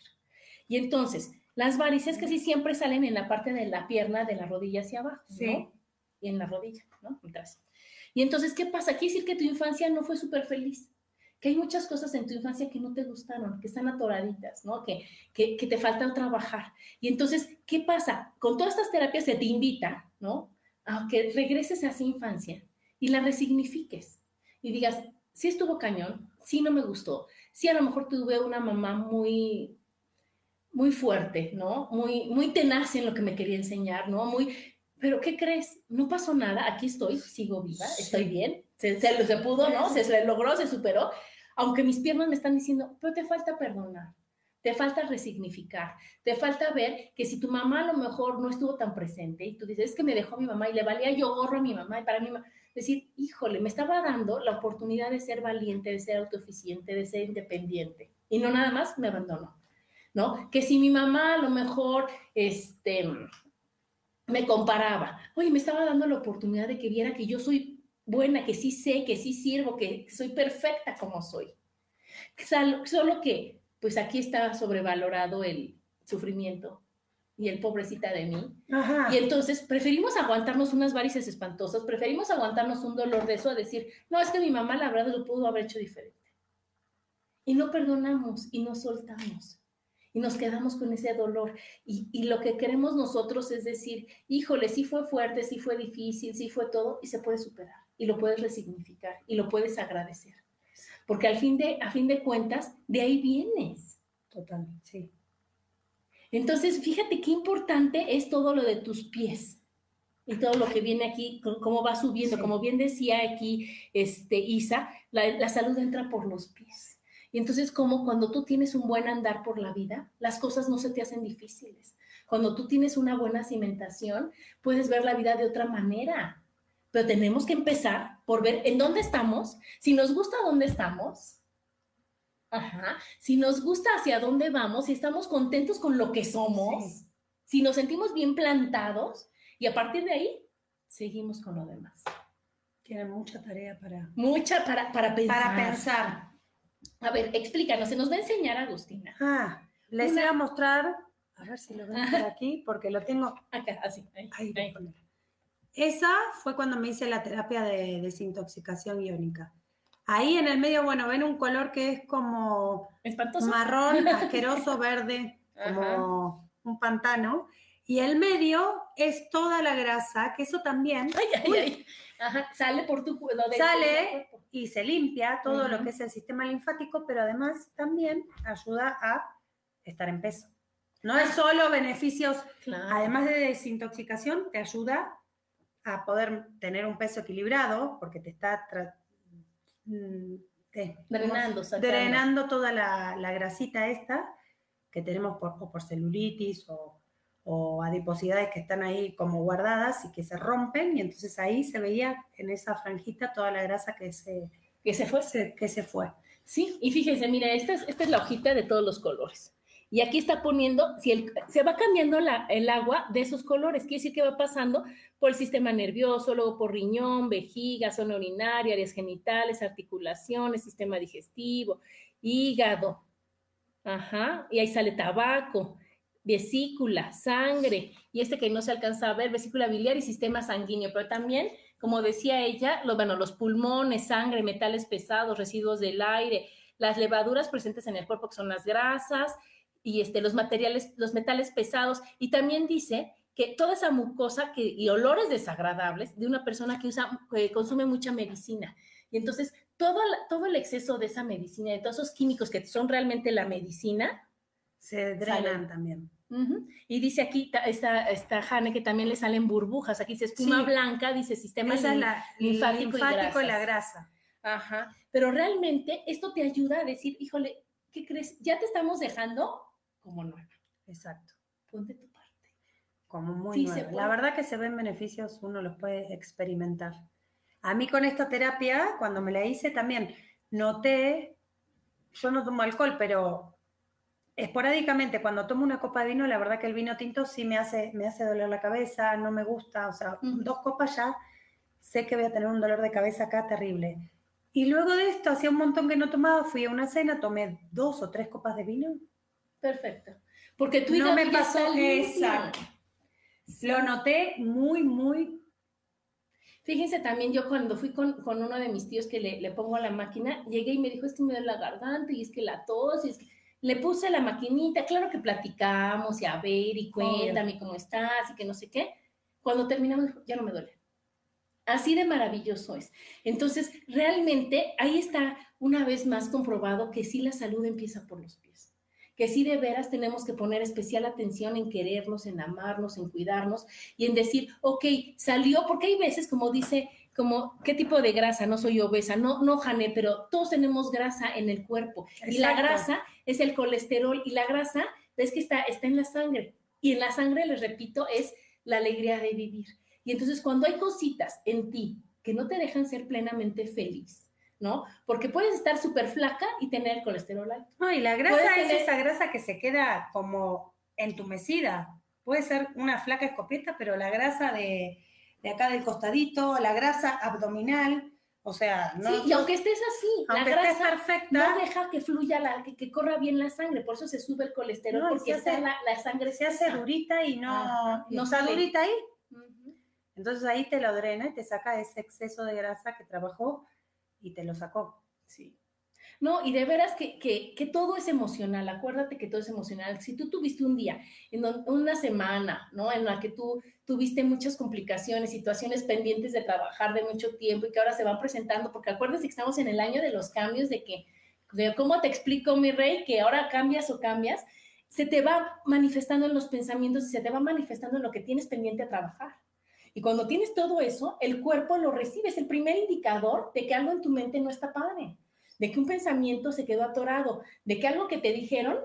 Y entonces, las varices casi siempre salen en la parte de la pierna, de la rodilla hacia abajo, ¿no? Y en la rodilla, ¿no? Y entonces, ¿qué pasa? Quiere decir que tu infancia no fue súper feliz. Que hay muchas cosas en tu infancia que no te gustaron, que están atoraditas, ¿no? Que, que, te falta trabajar. Y entonces, ¿qué pasa? Con todas estas terapias se te invita, ¿no? A que regreses a esa infancia y la resignifiques y digas, sí estuvo cañón, sí no me gustó, sí a lo mejor tuve una mamá muy muy fuerte, ¿no? Muy muy tenaz en lo que me quería enseñar, ¿no? Muy pero ¿qué crees? No pasó nada, aquí estoy, sigo viva, estoy bien, se, se, se pudo, ¿no? Se, se logró, se superó, aunque mis piernas me están diciendo, pero te falta perdonar, te falta resignificar, te falta ver que si tu mamá a lo mejor no estuvo tan presente y tú dices, es que me dejó mi mamá y le valía yo gorro a mi mamá y para mí, decir, híjole, me estaba dando la oportunidad de ser valiente, de ser autoeficiente, de ser independiente y no nada más me abandonó, ¿no? Que si mi mamá a lo mejor, este, me comparaba, oye, me estaba dando la oportunidad de que viera que yo soy buena, que sí sé, que sí sirvo, que soy perfecta como soy. Solo que, pues aquí está sobrevalorado el sufrimiento y el pobrecita de mí. Y entonces preferimos aguantarnos unas varices espantosas, preferimos aguantarnos un dolor de eso a decir, no, es que mi mamá la verdad lo pudo haber hecho diferente. Y no perdonamos y no soltamos y nos quedamos con ese dolor. Y, lo que queremos nosotros es decir, híjole, sí fue fuerte, sí fue difícil, sí fue todo, y se puede superar, y lo puedes resignificar, y lo puedes agradecer. Porque al fin de, a fin de cuentas, de ahí vienes. Total, sí. Entonces, fíjate qué importante es todo lo de tus pies y todo lo que viene aquí, cómo va subiendo. Como bien decía aquí este, Isa, la salud entra por los pies. Y entonces, como cuando tú tienes un buen andar por la vida, las cosas no se te hacen difíciles. Cuando tú tienes una buena cimentación, puedes ver la vida de otra manera. Pero tenemos que empezar por ver en dónde estamos, si nos gusta dónde estamos, Ajá. si nos gusta hacia dónde vamos, si estamos contentos con lo que somos, si nos sentimos bien plantados y a partir de ahí seguimos con lo demás. Tiene mucha tarea para... Mucha para, para pensar. Para pensar. A ver, explícanos, se nos va a enseñar Agustina. Ah, les voy a mostrar, a ver si lo ven por aquí, porque lo tengo. Acá, así. Ahí, ahí. Esa fue cuando me hice la terapia de desintoxicación iónica. Ahí en el medio, bueno, ven un color que es como Espantoso. marrón, [laughs] asqueroso, verde, como un pantano. Y el medio es toda la grasa, que eso también. Ay, ay, ay. Ajá, sale por tu cuerpo. Sale y se limpia todo lo que es el sistema linfático, pero además también ayuda a estar en peso. No es solo beneficios, además de desintoxicación, te ayuda a poder tener un peso equilibrado, porque te está mm, drenando, drenando toda la, grasita esta que tenemos por, por celulitis o o adiposidades que están ahí como guardadas y que se rompen y entonces ahí se veía en esa franjita toda la grasa que se, que se fue. que se fue. Sí, y fíjense, mira, esta es, esta es la hojita de todos los colores. Y aquí está poniendo, si el, se va cambiando la, el agua de esos colores, quiere decir que va pasando por el sistema nervioso, luego por riñón, vejiga, zona urinaria, áreas genitales, articulaciones, sistema digestivo, hígado. Ajá, y ahí sale tabaco, vesícula, sangre, y este que no se alcanza a ver, vesícula biliar y sistema sanguíneo, pero también, como decía ella, los, bueno, los pulmones, sangre, metales pesados, residuos del aire, las levaduras presentes en el cuerpo, que son las grasas, y este, los materiales, los metales pesados, y también dice que toda esa mucosa que, y olores desagradables de una persona que usa, que consume mucha medicina. Y entonces, todo, todo el exceso de esa medicina, de todos esos químicos que son realmente la medicina, se drenan también. Y dice aquí, esta, esta Jane, que también le salen burbujas. Aquí dice espuma blanca, dice sistema linfático, y, la grasa. Ajá. Pero realmente esto te ayuda a decir, híjole, ¿qué crees? Ya te estamos dejando como nueva. Exacto. Ponte tu parte. Como muy nueva. La verdad que se ven beneficios, uno los puede experimentar. A mí con esta terapia, cuando me la hice también, noté, yo no tomo alcohol, pero esporádicamente cuando tomo una copa de vino, la verdad que el vino tinto sí me hace, me hace doler la cabeza, no me gusta, o sea, dos copas ya sé que voy a tener un dolor de cabeza acá terrible. Y luego de esto, hacía un montón que no tomaba, fui a una cena, tomé dos o tres copas de vino. Perfecto. Porque tú no me pasó exacto. Lo noté muy, muy Fíjense también, yo cuando fui con, uno de mis tíos que le, le, pongo a la máquina, llegué y me dijo, es que me da la garganta y es que la tos, y es que le puse la maquinita, claro que platicamos y a ver y cuéntame cómo estás y que no sé qué. Cuando terminamos, ya no me duele. Así de maravilloso es. Entonces, realmente ahí está una vez más comprobado que sí la salud empieza por los pies que sí de veras tenemos que poner especial atención en querernos, en amarnos, en cuidarnos y en decir, ok, salió, porque hay veces, como dice, como, ¿qué tipo de grasa? No soy obesa, no, no, Jané, pero todos tenemos grasa en el cuerpo. Y la grasa es el colesterol y la grasa, ves que está, está en la sangre. Y en la sangre, les repito, es la alegría de vivir. Y entonces cuando hay cositas en ti que no te dejan ser plenamente feliz, ¿no? Porque puedes estar súper flaca y tener el colesterol alto. No, y la grasa es esa grasa que se queda como entumecida. Puede ser una flaca escopeta, pero la grasa de, acá del costadito, la grasa abdominal, o sea, no. Sí, y aunque estés así, la grasa perfecta, no deja que fluya, la, que, corra bien la sangre, por eso se sube el colesterol, porque la, sangre se hace durita y no, no está durita ahí. Entonces ahí te lo drena y te saca ese exceso de grasa que trabajó y te lo sacó. Sí. No, y de veras que, que, todo es emocional, acuérdate que todo es emocional. Si tú tuviste un día, en una semana, ¿no? En la que tú tuviste muchas complicaciones, situaciones pendientes de trabajar de mucho tiempo y que ahora se van presentando, porque acuérdate que estamos en el año de los cambios, de que, de cómo te explico, mi rey, que ahora cambias o cambias, se te va manifestando en los pensamientos y se te va manifestando en lo que tienes pendiente a trabajar. Y cuando tienes todo eso, el cuerpo lo recibe. Es el primer indicador de que algo en tu mente no está padre, de que un pensamiento se quedó atorado, de que algo que te dijeron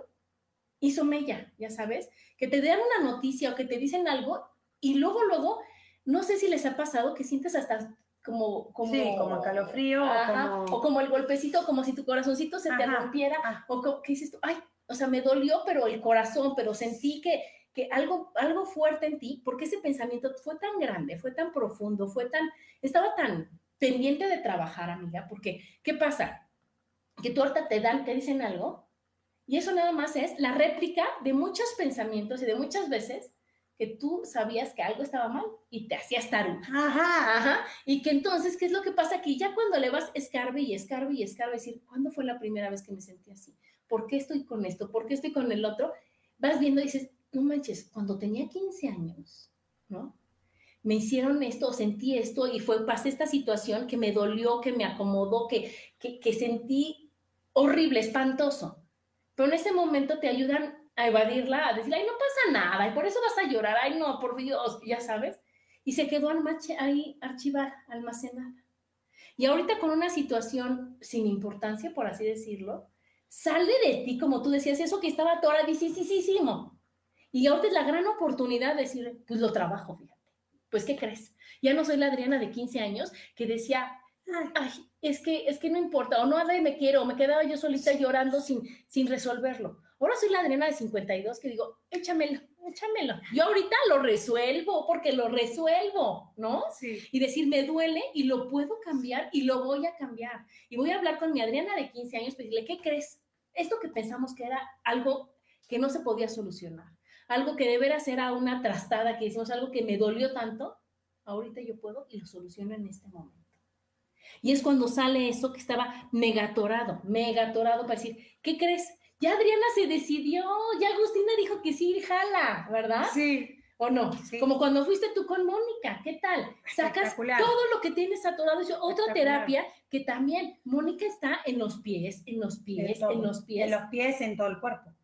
hizo mella, ya sabes, que te dan una noticia o que te dicen algo y luego, luego, no sé si les ha pasado que sientes hasta como, como, sí, como calofrío o, como... el golpecito, como si tu corazoncito se te rompiera, ah. o que dices tú, ay, o sea, me dolió, pero el corazón, pero sentí que, que algo, algo fuerte en ti, porque ese pensamiento fue tan grande, fue tan profundo, fue tan, estaba tan pendiente de trabajar, amiga, porque, ¿qué pasa? Que tú ahorita te dan, te dicen algo, y eso nada más es la réplica de muchos pensamientos y de muchas veces que tú sabías que algo estaba mal y te hacías taruga. Ajá. Ajá. Y que entonces, ¿qué es lo que pasa? Que ya cuando le vas escarbe y escarbe y escarbe, decir, ¿cuándo fue la primera vez que me sentí así? ¿Por qué estoy con esto? ¿Por qué estoy con el otro? Vas viendo y dices, no manches, cuando tenía 15 años, ¿no? Me hicieron esto, sentí esto y fue, pasé esta situación que me dolió, que me acomodó, que, que, sentí horrible, espantoso. Pero en ese momento te ayudan a evadirla, a decir, ay, no pasa nada, y por eso vas a llorar, ay, no, por Dios, ya sabes. Y se quedó ahí archivada, almacenada. Y ahorita con una situación sin importancia, por así decirlo, sale de ti, como tú decías, eso que estaba atoradísimo, y ahorita es la gran oportunidad de decir, pues lo trabajo, fíjate. Pues, ¿qué crees? Ya no soy la Adriana de 15 años que decía, ay, es que, es que no importa, o no, me quiero, o me quedaba yo solita llorando sin, sin resolverlo. Ahora soy la Adriana de 52 que digo, échamelo, échamelo. Yo ahorita lo resuelvo porque lo resuelvo, ¿no? Sí. Y decir, me duele y lo puedo cambiar y lo voy a cambiar. Y voy a hablar con mi Adriana de 15 años, pues decirle, ¿qué crees? Esto que pensamos que era algo que no se podía solucionar algo que de veras era una trastada, que decimos algo que me dolió tanto, ahorita yo puedo y lo soluciono en este momento. Y es cuando sale eso que estaba megatorado, megatorado para decir, ¿qué crees? Ya Adriana se decidió, ya Agustina dijo que sí, jala, ¿verdad? Sí. ¿O no? Como cuando fuiste tú con Mónica, ¿qué tal? Sacas todo lo que tienes atorado. Otra terapia que también, Mónica está en los pies, en los pies, en los pies. En los pies, en todo el cuerpo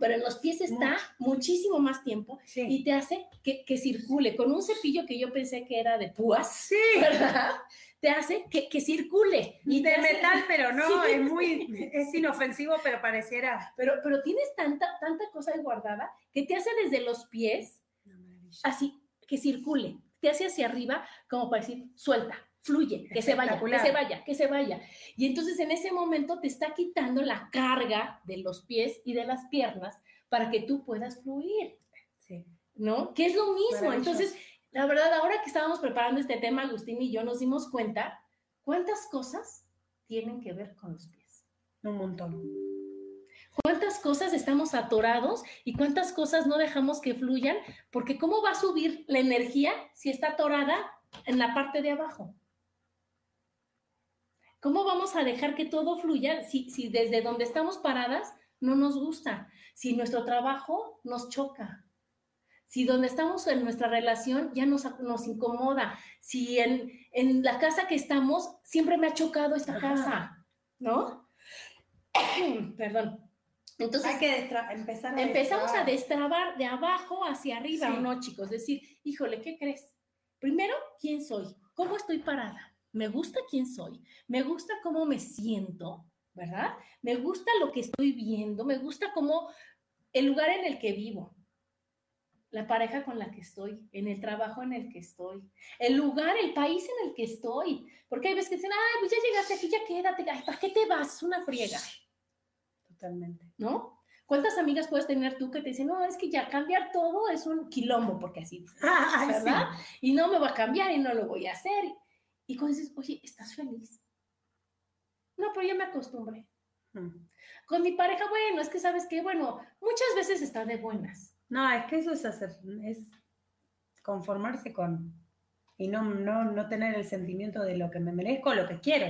pero en los pies está muchísimo más tiempo y te hace que, circule. Con un cepillo que yo pensé que era de púas, [laughs] ¿verdad? Te hace que, circule. Y de metal, pero no, es muy, es inofensivo, pero pareciera. Pero, pero tienes tanta, tanta cosa guardada que te hace desde los pies, así, que circule. Te hace hacia arriba como para decir, suelta, fluye, que se vaya, que se vaya, que se vaya. Y entonces en ese momento te está quitando la carga de los pies y de las piernas para que tú puedas fluir. Sí. ¿No? Que es lo mismo. Entonces, la verdad, ahora que estábamos preparando este tema, Agustín y yo nos dimos cuenta cuántas cosas tienen que ver con los pies. Un montón. ¿Cuántas cosas estamos atorados y cuántas cosas no dejamos que fluyan? Porque ¿cómo va a subir la energía si está atorada en la parte de abajo. ¿Cómo vamos a dejar que todo fluya si, si desde donde estamos paradas no nos gusta? Si nuestro trabajo nos choca, si donde estamos en nuestra relación ya nos, nos incomoda, si en, en, la casa que estamos siempre me ha chocado esta casa, ¿no? [clears throat] Perdón. Entonces, hay que empezar a empezamos destrabar. a destrabar de abajo hacia arriba, sí. no, chicos? Decir, híjole, ¿qué crees? Primero, ¿quién soy? ¿Cómo estoy parada? ¿Me gusta quién soy? ¿Me gusta cómo me siento? ¿Verdad? Me gusta lo que estoy viendo, me gusta cómo el lugar en el que vivo la pareja con la que estoy, en el trabajo en el que estoy, el lugar, el país en el que estoy. Porque hay veces que dicen, ay, pues ya llegaste aquí, ya quédate, ay, ¿para qué te vas? Una friega. Totalmente. ¿No? ¿Cuántas amigas puedes tener tú que te dicen, no, es que ya cambiar todo es un quilombo, porque así, [laughs] ah, ¿verdad? Sí. Y no me va a cambiar y no lo voy a hacer. Y cuando dices, oye, ¿estás feliz? No, pero ya me acostumbré. Hmm. Con mi pareja, bueno, es que sabes que, bueno, muchas veces está de buenas no, es que eso es hacer, es conformarse con y no, no, no tener el sentimiento de lo que me merezco, lo que quiero.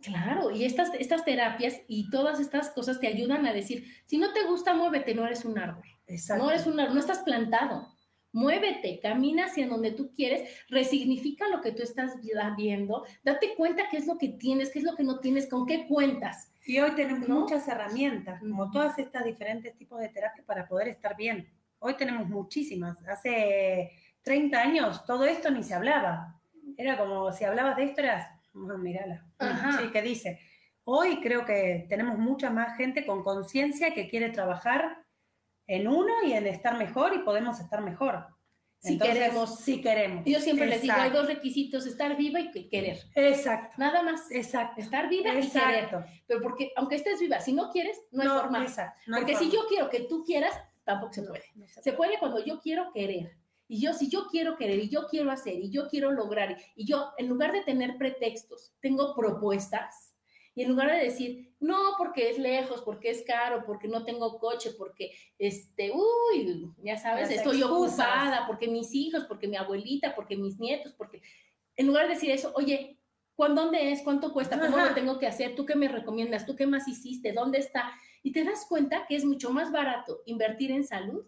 Claro, y estas, estas terapias y todas estas cosas te ayudan a decir, si no te gusta, muévete, no eres un árbol. Exacto. No eres un árbol, no estás plantado. Muévete, camina hacia donde tú quieres, resignifica lo que tú estás viendo, date cuenta qué es lo que tienes, qué es lo que no tienes, con qué cuentas. Y hoy tenemos ¿no? muchas herramientas, como todas estas diferentes tipos de terapias para poder estar bien. Hoy tenemos muchísimas. Hace 30 años todo esto ni se hablaba. Era como si hablabas de esto, eras, oh, mirala. Ajá. Sí, ¿qué dice? Hoy creo que tenemos mucha más gente con conciencia que quiere trabajar en uno y en estar mejor y podemos estar mejor. Si Entonces, queremos. Si queremos. Yo siempre Exacto. les digo, hay dos requisitos, estar viva y querer. Exacto. Nada más. Exacto. Estar viva Exacto. y querer. Pero porque, aunque estés viva, si no quieres, no hay No, forma. exacto, no porque si yo quiero que tú quieras, tampoco se puede. no se Se puede cuando yo quiero querer. Y yo, si yo quiero querer y yo quiero hacer y yo quiero lograr y yo, en lugar de tener pretextos, tengo propuestas. Y en lugar de decir, no, porque es lejos, porque es caro, porque no tengo coche, porque, este, uy, ya sabes, Las estoy excusas. ocupada, porque mis hijos, porque mi abuelita, porque mis nietos, porque, en lugar de decir eso, oye, ¿cuándo, ¿dónde es? ¿Cuánto cuesta? ¿Cómo Ajá. lo tengo que hacer? ¿Tú qué me recomiendas? ¿Tú qué más hiciste? ¿Dónde está? Y te das cuenta que es mucho más barato invertir en salud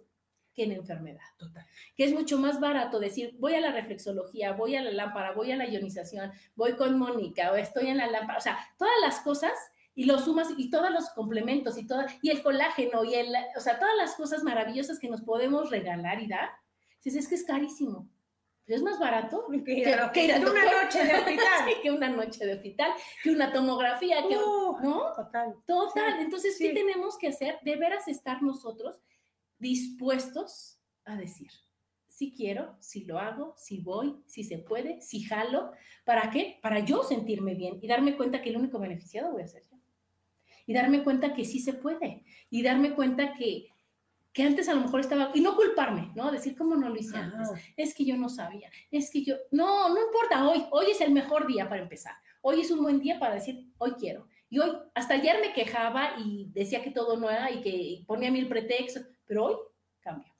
que en enfermedad Total. que es mucho más barato decir, voy a la reflexología, voy a la lámpara, voy a la ionización, voy con Mónica o estoy en la lámpara, o sea, todas las cosas y lo sumas y todos los complementos y todo, y el colágeno y el, o sea, todas las cosas maravillosas que nos podemos regalar y dar, dices, es que es carísimo. Pero es más barato [laughs] Que, ir una noche de hospital. [laughs] Sí, que una noche de hospital, que una tomografía, que, Uh, ¿no? Total. Total. Sí, Entonces, sí. ¿qué tenemos que hacer? De veras estar nosotros dispuestos a decir, si quiero, si lo hago, si voy, si se puede, si jalo. ¿Para qué? Para yo sentirme bien y darme cuenta que el único beneficiado voy a ser yo. Y darme cuenta que sí se puede. Y darme cuenta que, que antes a lo mejor estaba, y no culparme, ¿no? Decir, ¿cómo no lo hice Ajá. antes? Es que yo no sabía, es que yo, no, no importa hoy, hoy es el mejor día para empezar. Hoy es un buen día para decir, hoy quiero. Y hoy, hasta ayer me quejaba y decía que todo no era y que ponía mil pretextos, pero hoy cambio.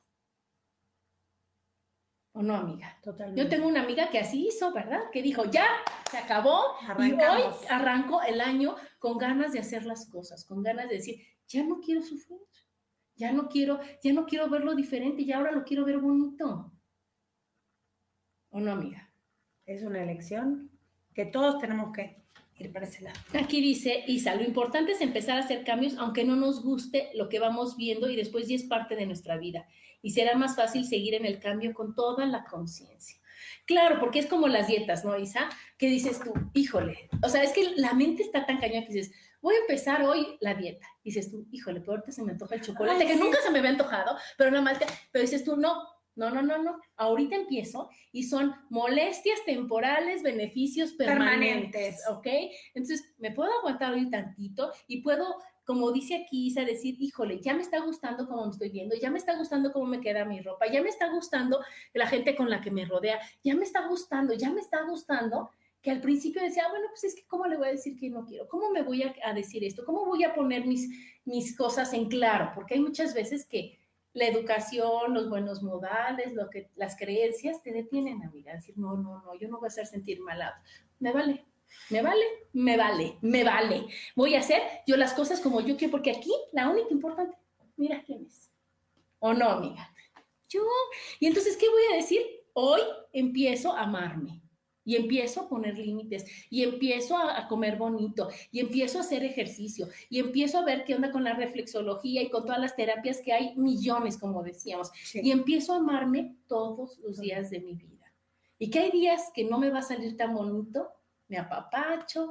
¿O no, amiga? Totalmente. Yo tengo una amiga que así hizo, ¿verdad? Que dijo, ya, se acabó. Y hoy arranco el año con ganas de hacer las cosas, con ganas de decir, ya no quiero sufrir, ya no quiero, ya no quiero verlo diferente, ya ahora lo quiero ver bonito. ¿O no, amiga? Es una elección que todos tenemos que ir para ese lado. Aquí dice Isa, lo importante es empezar a hacer cambios aunque no nos guste lo que vamos viendo y después ya es parte de nuestra vida. Y será más fácil seguir en el cambio con toda la conciencia. Claro, porque es como las dietas, ¿no, Isa? Que dices tú, híjole, o sea, es que la mente está tan cañona que dices, voy a empezar hoy la dieta. Dices tú, híjole, pero ahorita se me antoja el chocolate, Ay, que sí. nunca se me había antojado, pero nada más, te- pero dices tú, no, no, no, no, no, ahorita empiezo y son molestias temporales, beneficios permanentes, Permanentes. ¿ok? Entonces, me puedo aguantar hoy tantito y puedo, como dice aquí Isa, decir, híjole, ya me está gustando cómo me estoy viendo, ya me está gustando cómo me queda mi ropa, ya me está gustando la gente con la que me rodea, ya me está gustando, ya me está gustando, que al principio decía, "Ah, bueno, pues es que, ¿cómo le voy a decir que no quiero? ¿Cómo me voy a, a decir esto? ¿Cómo voy a poner mis, mis cosas en claro? Porque hay muchas veces que la educación, los buenos modales, lo que, las creencias te detienen, amiga. Decir, no, no, no, yo no voy a hacer sentir mal a Me vale, me vale, me vale, me vale. Voy a hacer yo las cosas como yo quiero, porque aquí la única importante, mira quién es. ¿O no, amiga? Yo. Y entonces, ¿qué voy a decir? Hoy empiezo a amarme y empiezo a poner límites y empiezo a, comer bonito y empiezo a hacer ejercicio y empiezo a ver qué onda con la reflexología y con todas las terapias que hay millones, como decíamos, y empiezo a amarme todos los días de mi vida. Y que hay días que no me va a salir tan bonito, me apapacho,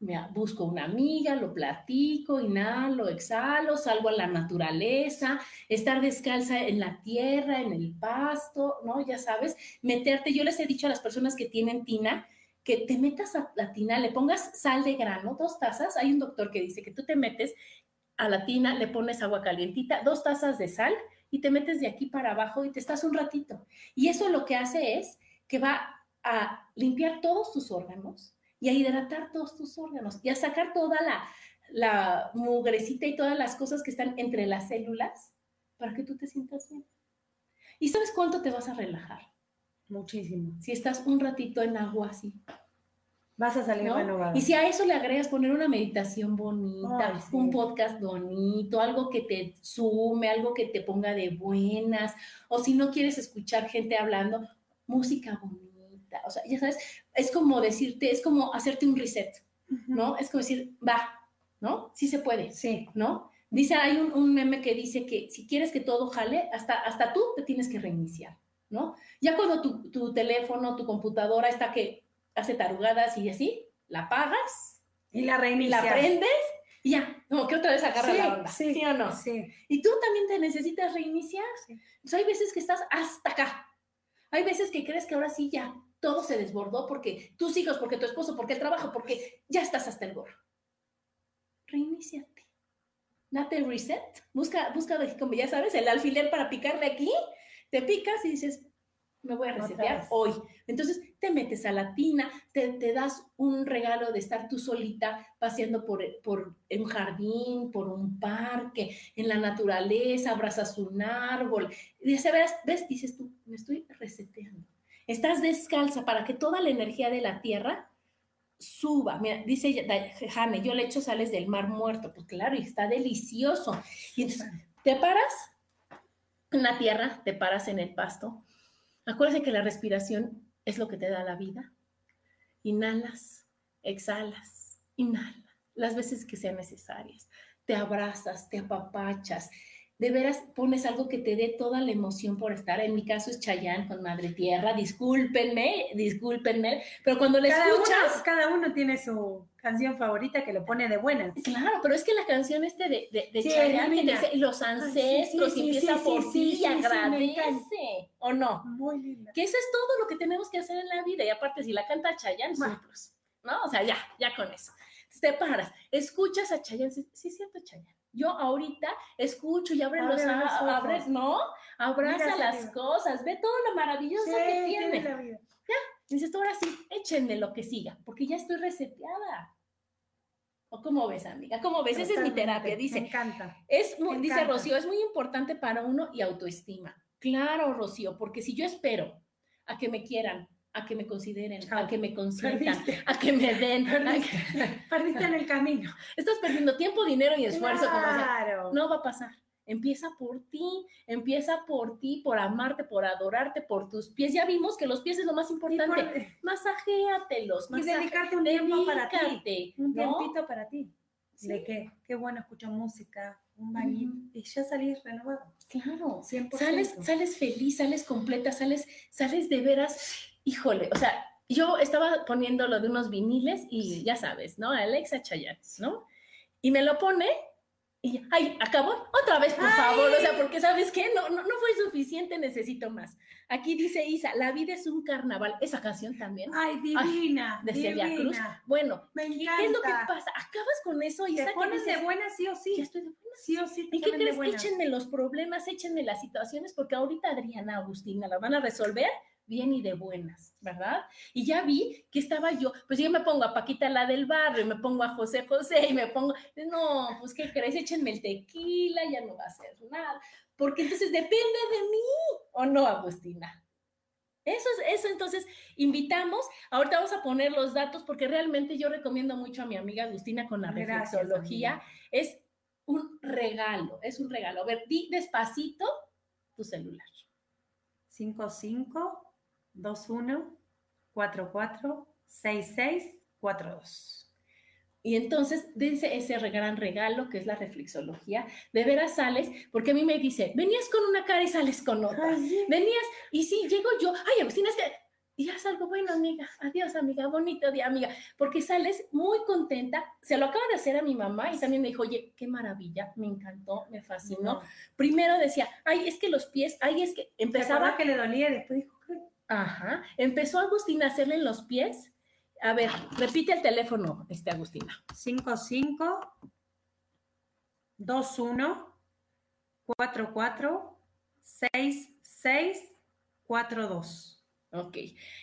me busco una amiga, lo platico, inhalo, exhalo, salgo a la naturaleza, estar descalza en la tierra, en el pasto, ¿no? Ya sabes, meterte, yo les he dicho a las personas que tienen tina, que te metas a la tina, le pongas sal de grano, dos tazas, hay un doctor que dice que tú te metes a la tina, le pones agua calientita, dos tazas de sal y te metes de aquí para abajo y te estás un ratito. Y eso lo que hace es que va a limpiar todos tus órganos, y a hidratar todos tus órganos y a sacar toda la, la mugrecita y todas las cosas que están entre las células para que tú te sientas bien. ¿Y sabes cuánto te vas a relajar? Muchísimo. Si estás un ratito en agua así. Vas a salir renovado. Y si a eso le agregas poner una meditación bonita, un podcast bonito, algo que te sume, algo que te ponga de buenas, o si no quieres escuchar gente hablando, música bonita o sea, ya sabes, es como decirte, es como hacerte un reset, ¿no? Es como decir, va, ¿no? Sí se puede, sí, ¿no? Dice, hay un, meme que dice que si quieres que todo jale, hasta, hasta tú te tienes que reiniciar, ¿no? Ya cuando tu, tu teléfono, tu computadora está que hace tarugadas y así, la apagas y la reinicias. La prendes y ya, como que otra vez agarra la onda, sí, ¿sí, o no? Sí. Y tú también te necesitas reiniciar. Entonces hay veces que estás hasta acá. Hay veces que crees que ahora sí ya todo se desbordó porque tus hijos, porque tu esposo, porque el trabajo, porque ya estás hasta el gorro. Reiníciate. Date reset. Busca, busca, como ya sabes, el alfiler para picarle aquí. Te picas y dices, me voy a resetear hoy. Entonces te metes a la tina, te, te, das un regalo de estar tú solita paseando por, por un jardín, por un parque, en la naturaleza, abrazas un árbol. Y ves, ves, dices tú, me estoy reseteando. Estás descalza para que toda la energía de la tierra suba. Mira, dice Jane, yo le echo sales del mar muerto. Pues claro, y está delicioso. Y entonces, te paras en la tierra, te paras en el pasto. Acuérdense que la respiración es lo que te da la vida. Inhalas, exhalas, inhala, las veces que sean necesarias. Te abrazas, te apapachas, de veras pones algo que te dé toda la emoción por estar. En mi caso es Chayán con Madre Tierra, discúlpenme, discúlpenme, pero cuando le escuchas... cada uno tiene su canción favorita que lo pone de buenas. Claro, pero es que la canción este de, de, de que dice, los ancestros, y empieza por ti y agradece, ¿o no? Muy linda. Que eso es todo lo que tenemos que hacer en la vida, y aparte si la canta Chayanne, ¿no? O sea, ya, ya con eso. te paras, escuchas a Chayanne, sí, es cierto Chayanne yo ahorita escucho y abre, los, abres, ¿no? Abraza las cosas, ve todo lo maravilloso que tiene. Ya, dices ahora sí, échenme lo que siga, porque ya estoy reseteada. ¿O cómo ves, amiga? ¿Cómo ves? Esa es mi terapia, dice. Me encanta. Es dice Rocío, es muy importante para uno y autoestima. Claro, Rocío, porque si yo espero a que me quieran, a que me consideren, a que me consientan, a que me den. [laughs] Perdiste, en el camino. Estás perdiendo tiempo, dinero y esfuerzo. Claro. no va a pasar. Empieza por ti, empieza por ti, por amarte, por adorarte, por tus pies. Ya vimos que los pies es lo más importante. Por... [laughs] Masajéatelos. Y dedicarte un tiempo para ti. Un tiempito para ti. ¿De qué? Qué bueno, escucho música, un baño y ya salís renovado. Claro. 100%. Sales, sales feliz, sales completa, sales, sales de veras híjole, o sea, yo estaba poniendo lo de unos viniles y ya sabes, ¿no? Alexa Chayanne, ¿no? Y me lo pone y, ay, acabó otra vez, por favor, o sea, porque sabes qué, no, no, no, fue suficiente, necesito más. Aquí dice Isa, la vida es un carnaval, esa canción también. Ay, divina. de Celia Cruz. Bueno, me ¿qué es lo que pasa? Acabas con eso y te pones de buena sí o sí. Ya estoy de buena. Sí o sí. ¿Y qué crees? Échenme los problemas, échenme las situaciones, porque ahorita Adriana Agustina la van a resolver bien y de buenas, ¿verdad? Y ya vi que estaba yo, pues yo me pongo a Paquita la del barrio, y me pongo a José José y me pongo, no, pues ¿qué crees? Échenme el tequila, ya no va a ser nada. porque entonces depende de mí, ¿o no, Agustina? Eso es eso, entonces invitamos, ahorita vamos a poner los datos porque realmente yo recomiendo mucho a mi amiga Agustina con la reflexología. Es un regalo, es un regalo. A ver, di despacito tu celular. 55 21 44 66 42. Y entonces, dense ese gran regalo que es la reflexología. De veras sales, porque a mí me dice, venías con una cara y sales con otra. Venías, y sí, llego yo, ay, Agustina, es que y ya salgo, bueno, amiga, adiós, amiga, bonito día, amiga, porque sales muy contenta. Se lo acaba de hacer a mi mamá y también me dijo, oye, qué maravilla, me encantó, me fascinó. Primero decía, ay, es que los pies, ay, es que empezaba. que le dolía y después dijo. Ajá, empezó Agustina a hacerle en los pies a ver, repite el teléfono, este Agustina. 55 21 44 66 42. Ok,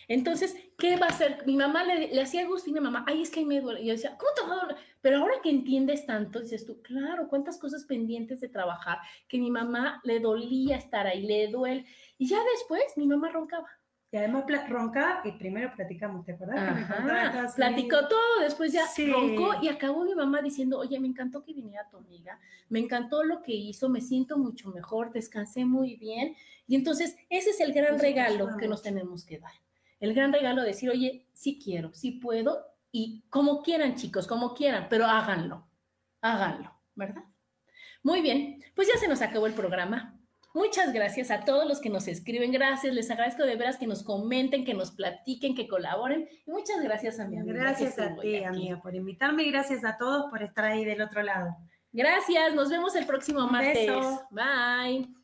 entonces, ¿qué va a hacer? Mi mamá le, hacía a Agustina, mamá, ay, es que me duele. Y yo decía, ¿cómo te va a doler? Pero ahora que entiendes tanto, dices tú, claro, cuántas cosas pendientes de trabajar, que mi mamá le dolía estar ahí, le duele. Y ya después mi mamá roncaba. Y además ronca y primero platicamos, ¿te acuerdas? platicó todo, después ya roncó y acabó mi mamá diciendo, oye, me encantó que viniera tu amiga, me encantó lo que hizo, me siento mucho mejor, descansé muy bien. Y entonces ese es el gran regalo que nos tenemos que dar. El gran regalo de decir, oye, sí quiero, sí puedo y como quieran chicos, como quieran, pero háganlo, háganlo, ¿verdad? Muy bien, pues ya se nos acabó el programa. Muchas gracias a todos los que nos escriben. Gracias, les agradezco de veras que nos comenten, que nos platiquen, que colaboren. Y muchas gracias a mi amiga. Gracias a ti, amiga, por invitarme y gracias a todos por estar ahí del otro lado. Gracias, nos vemos el próximo martes. Bye.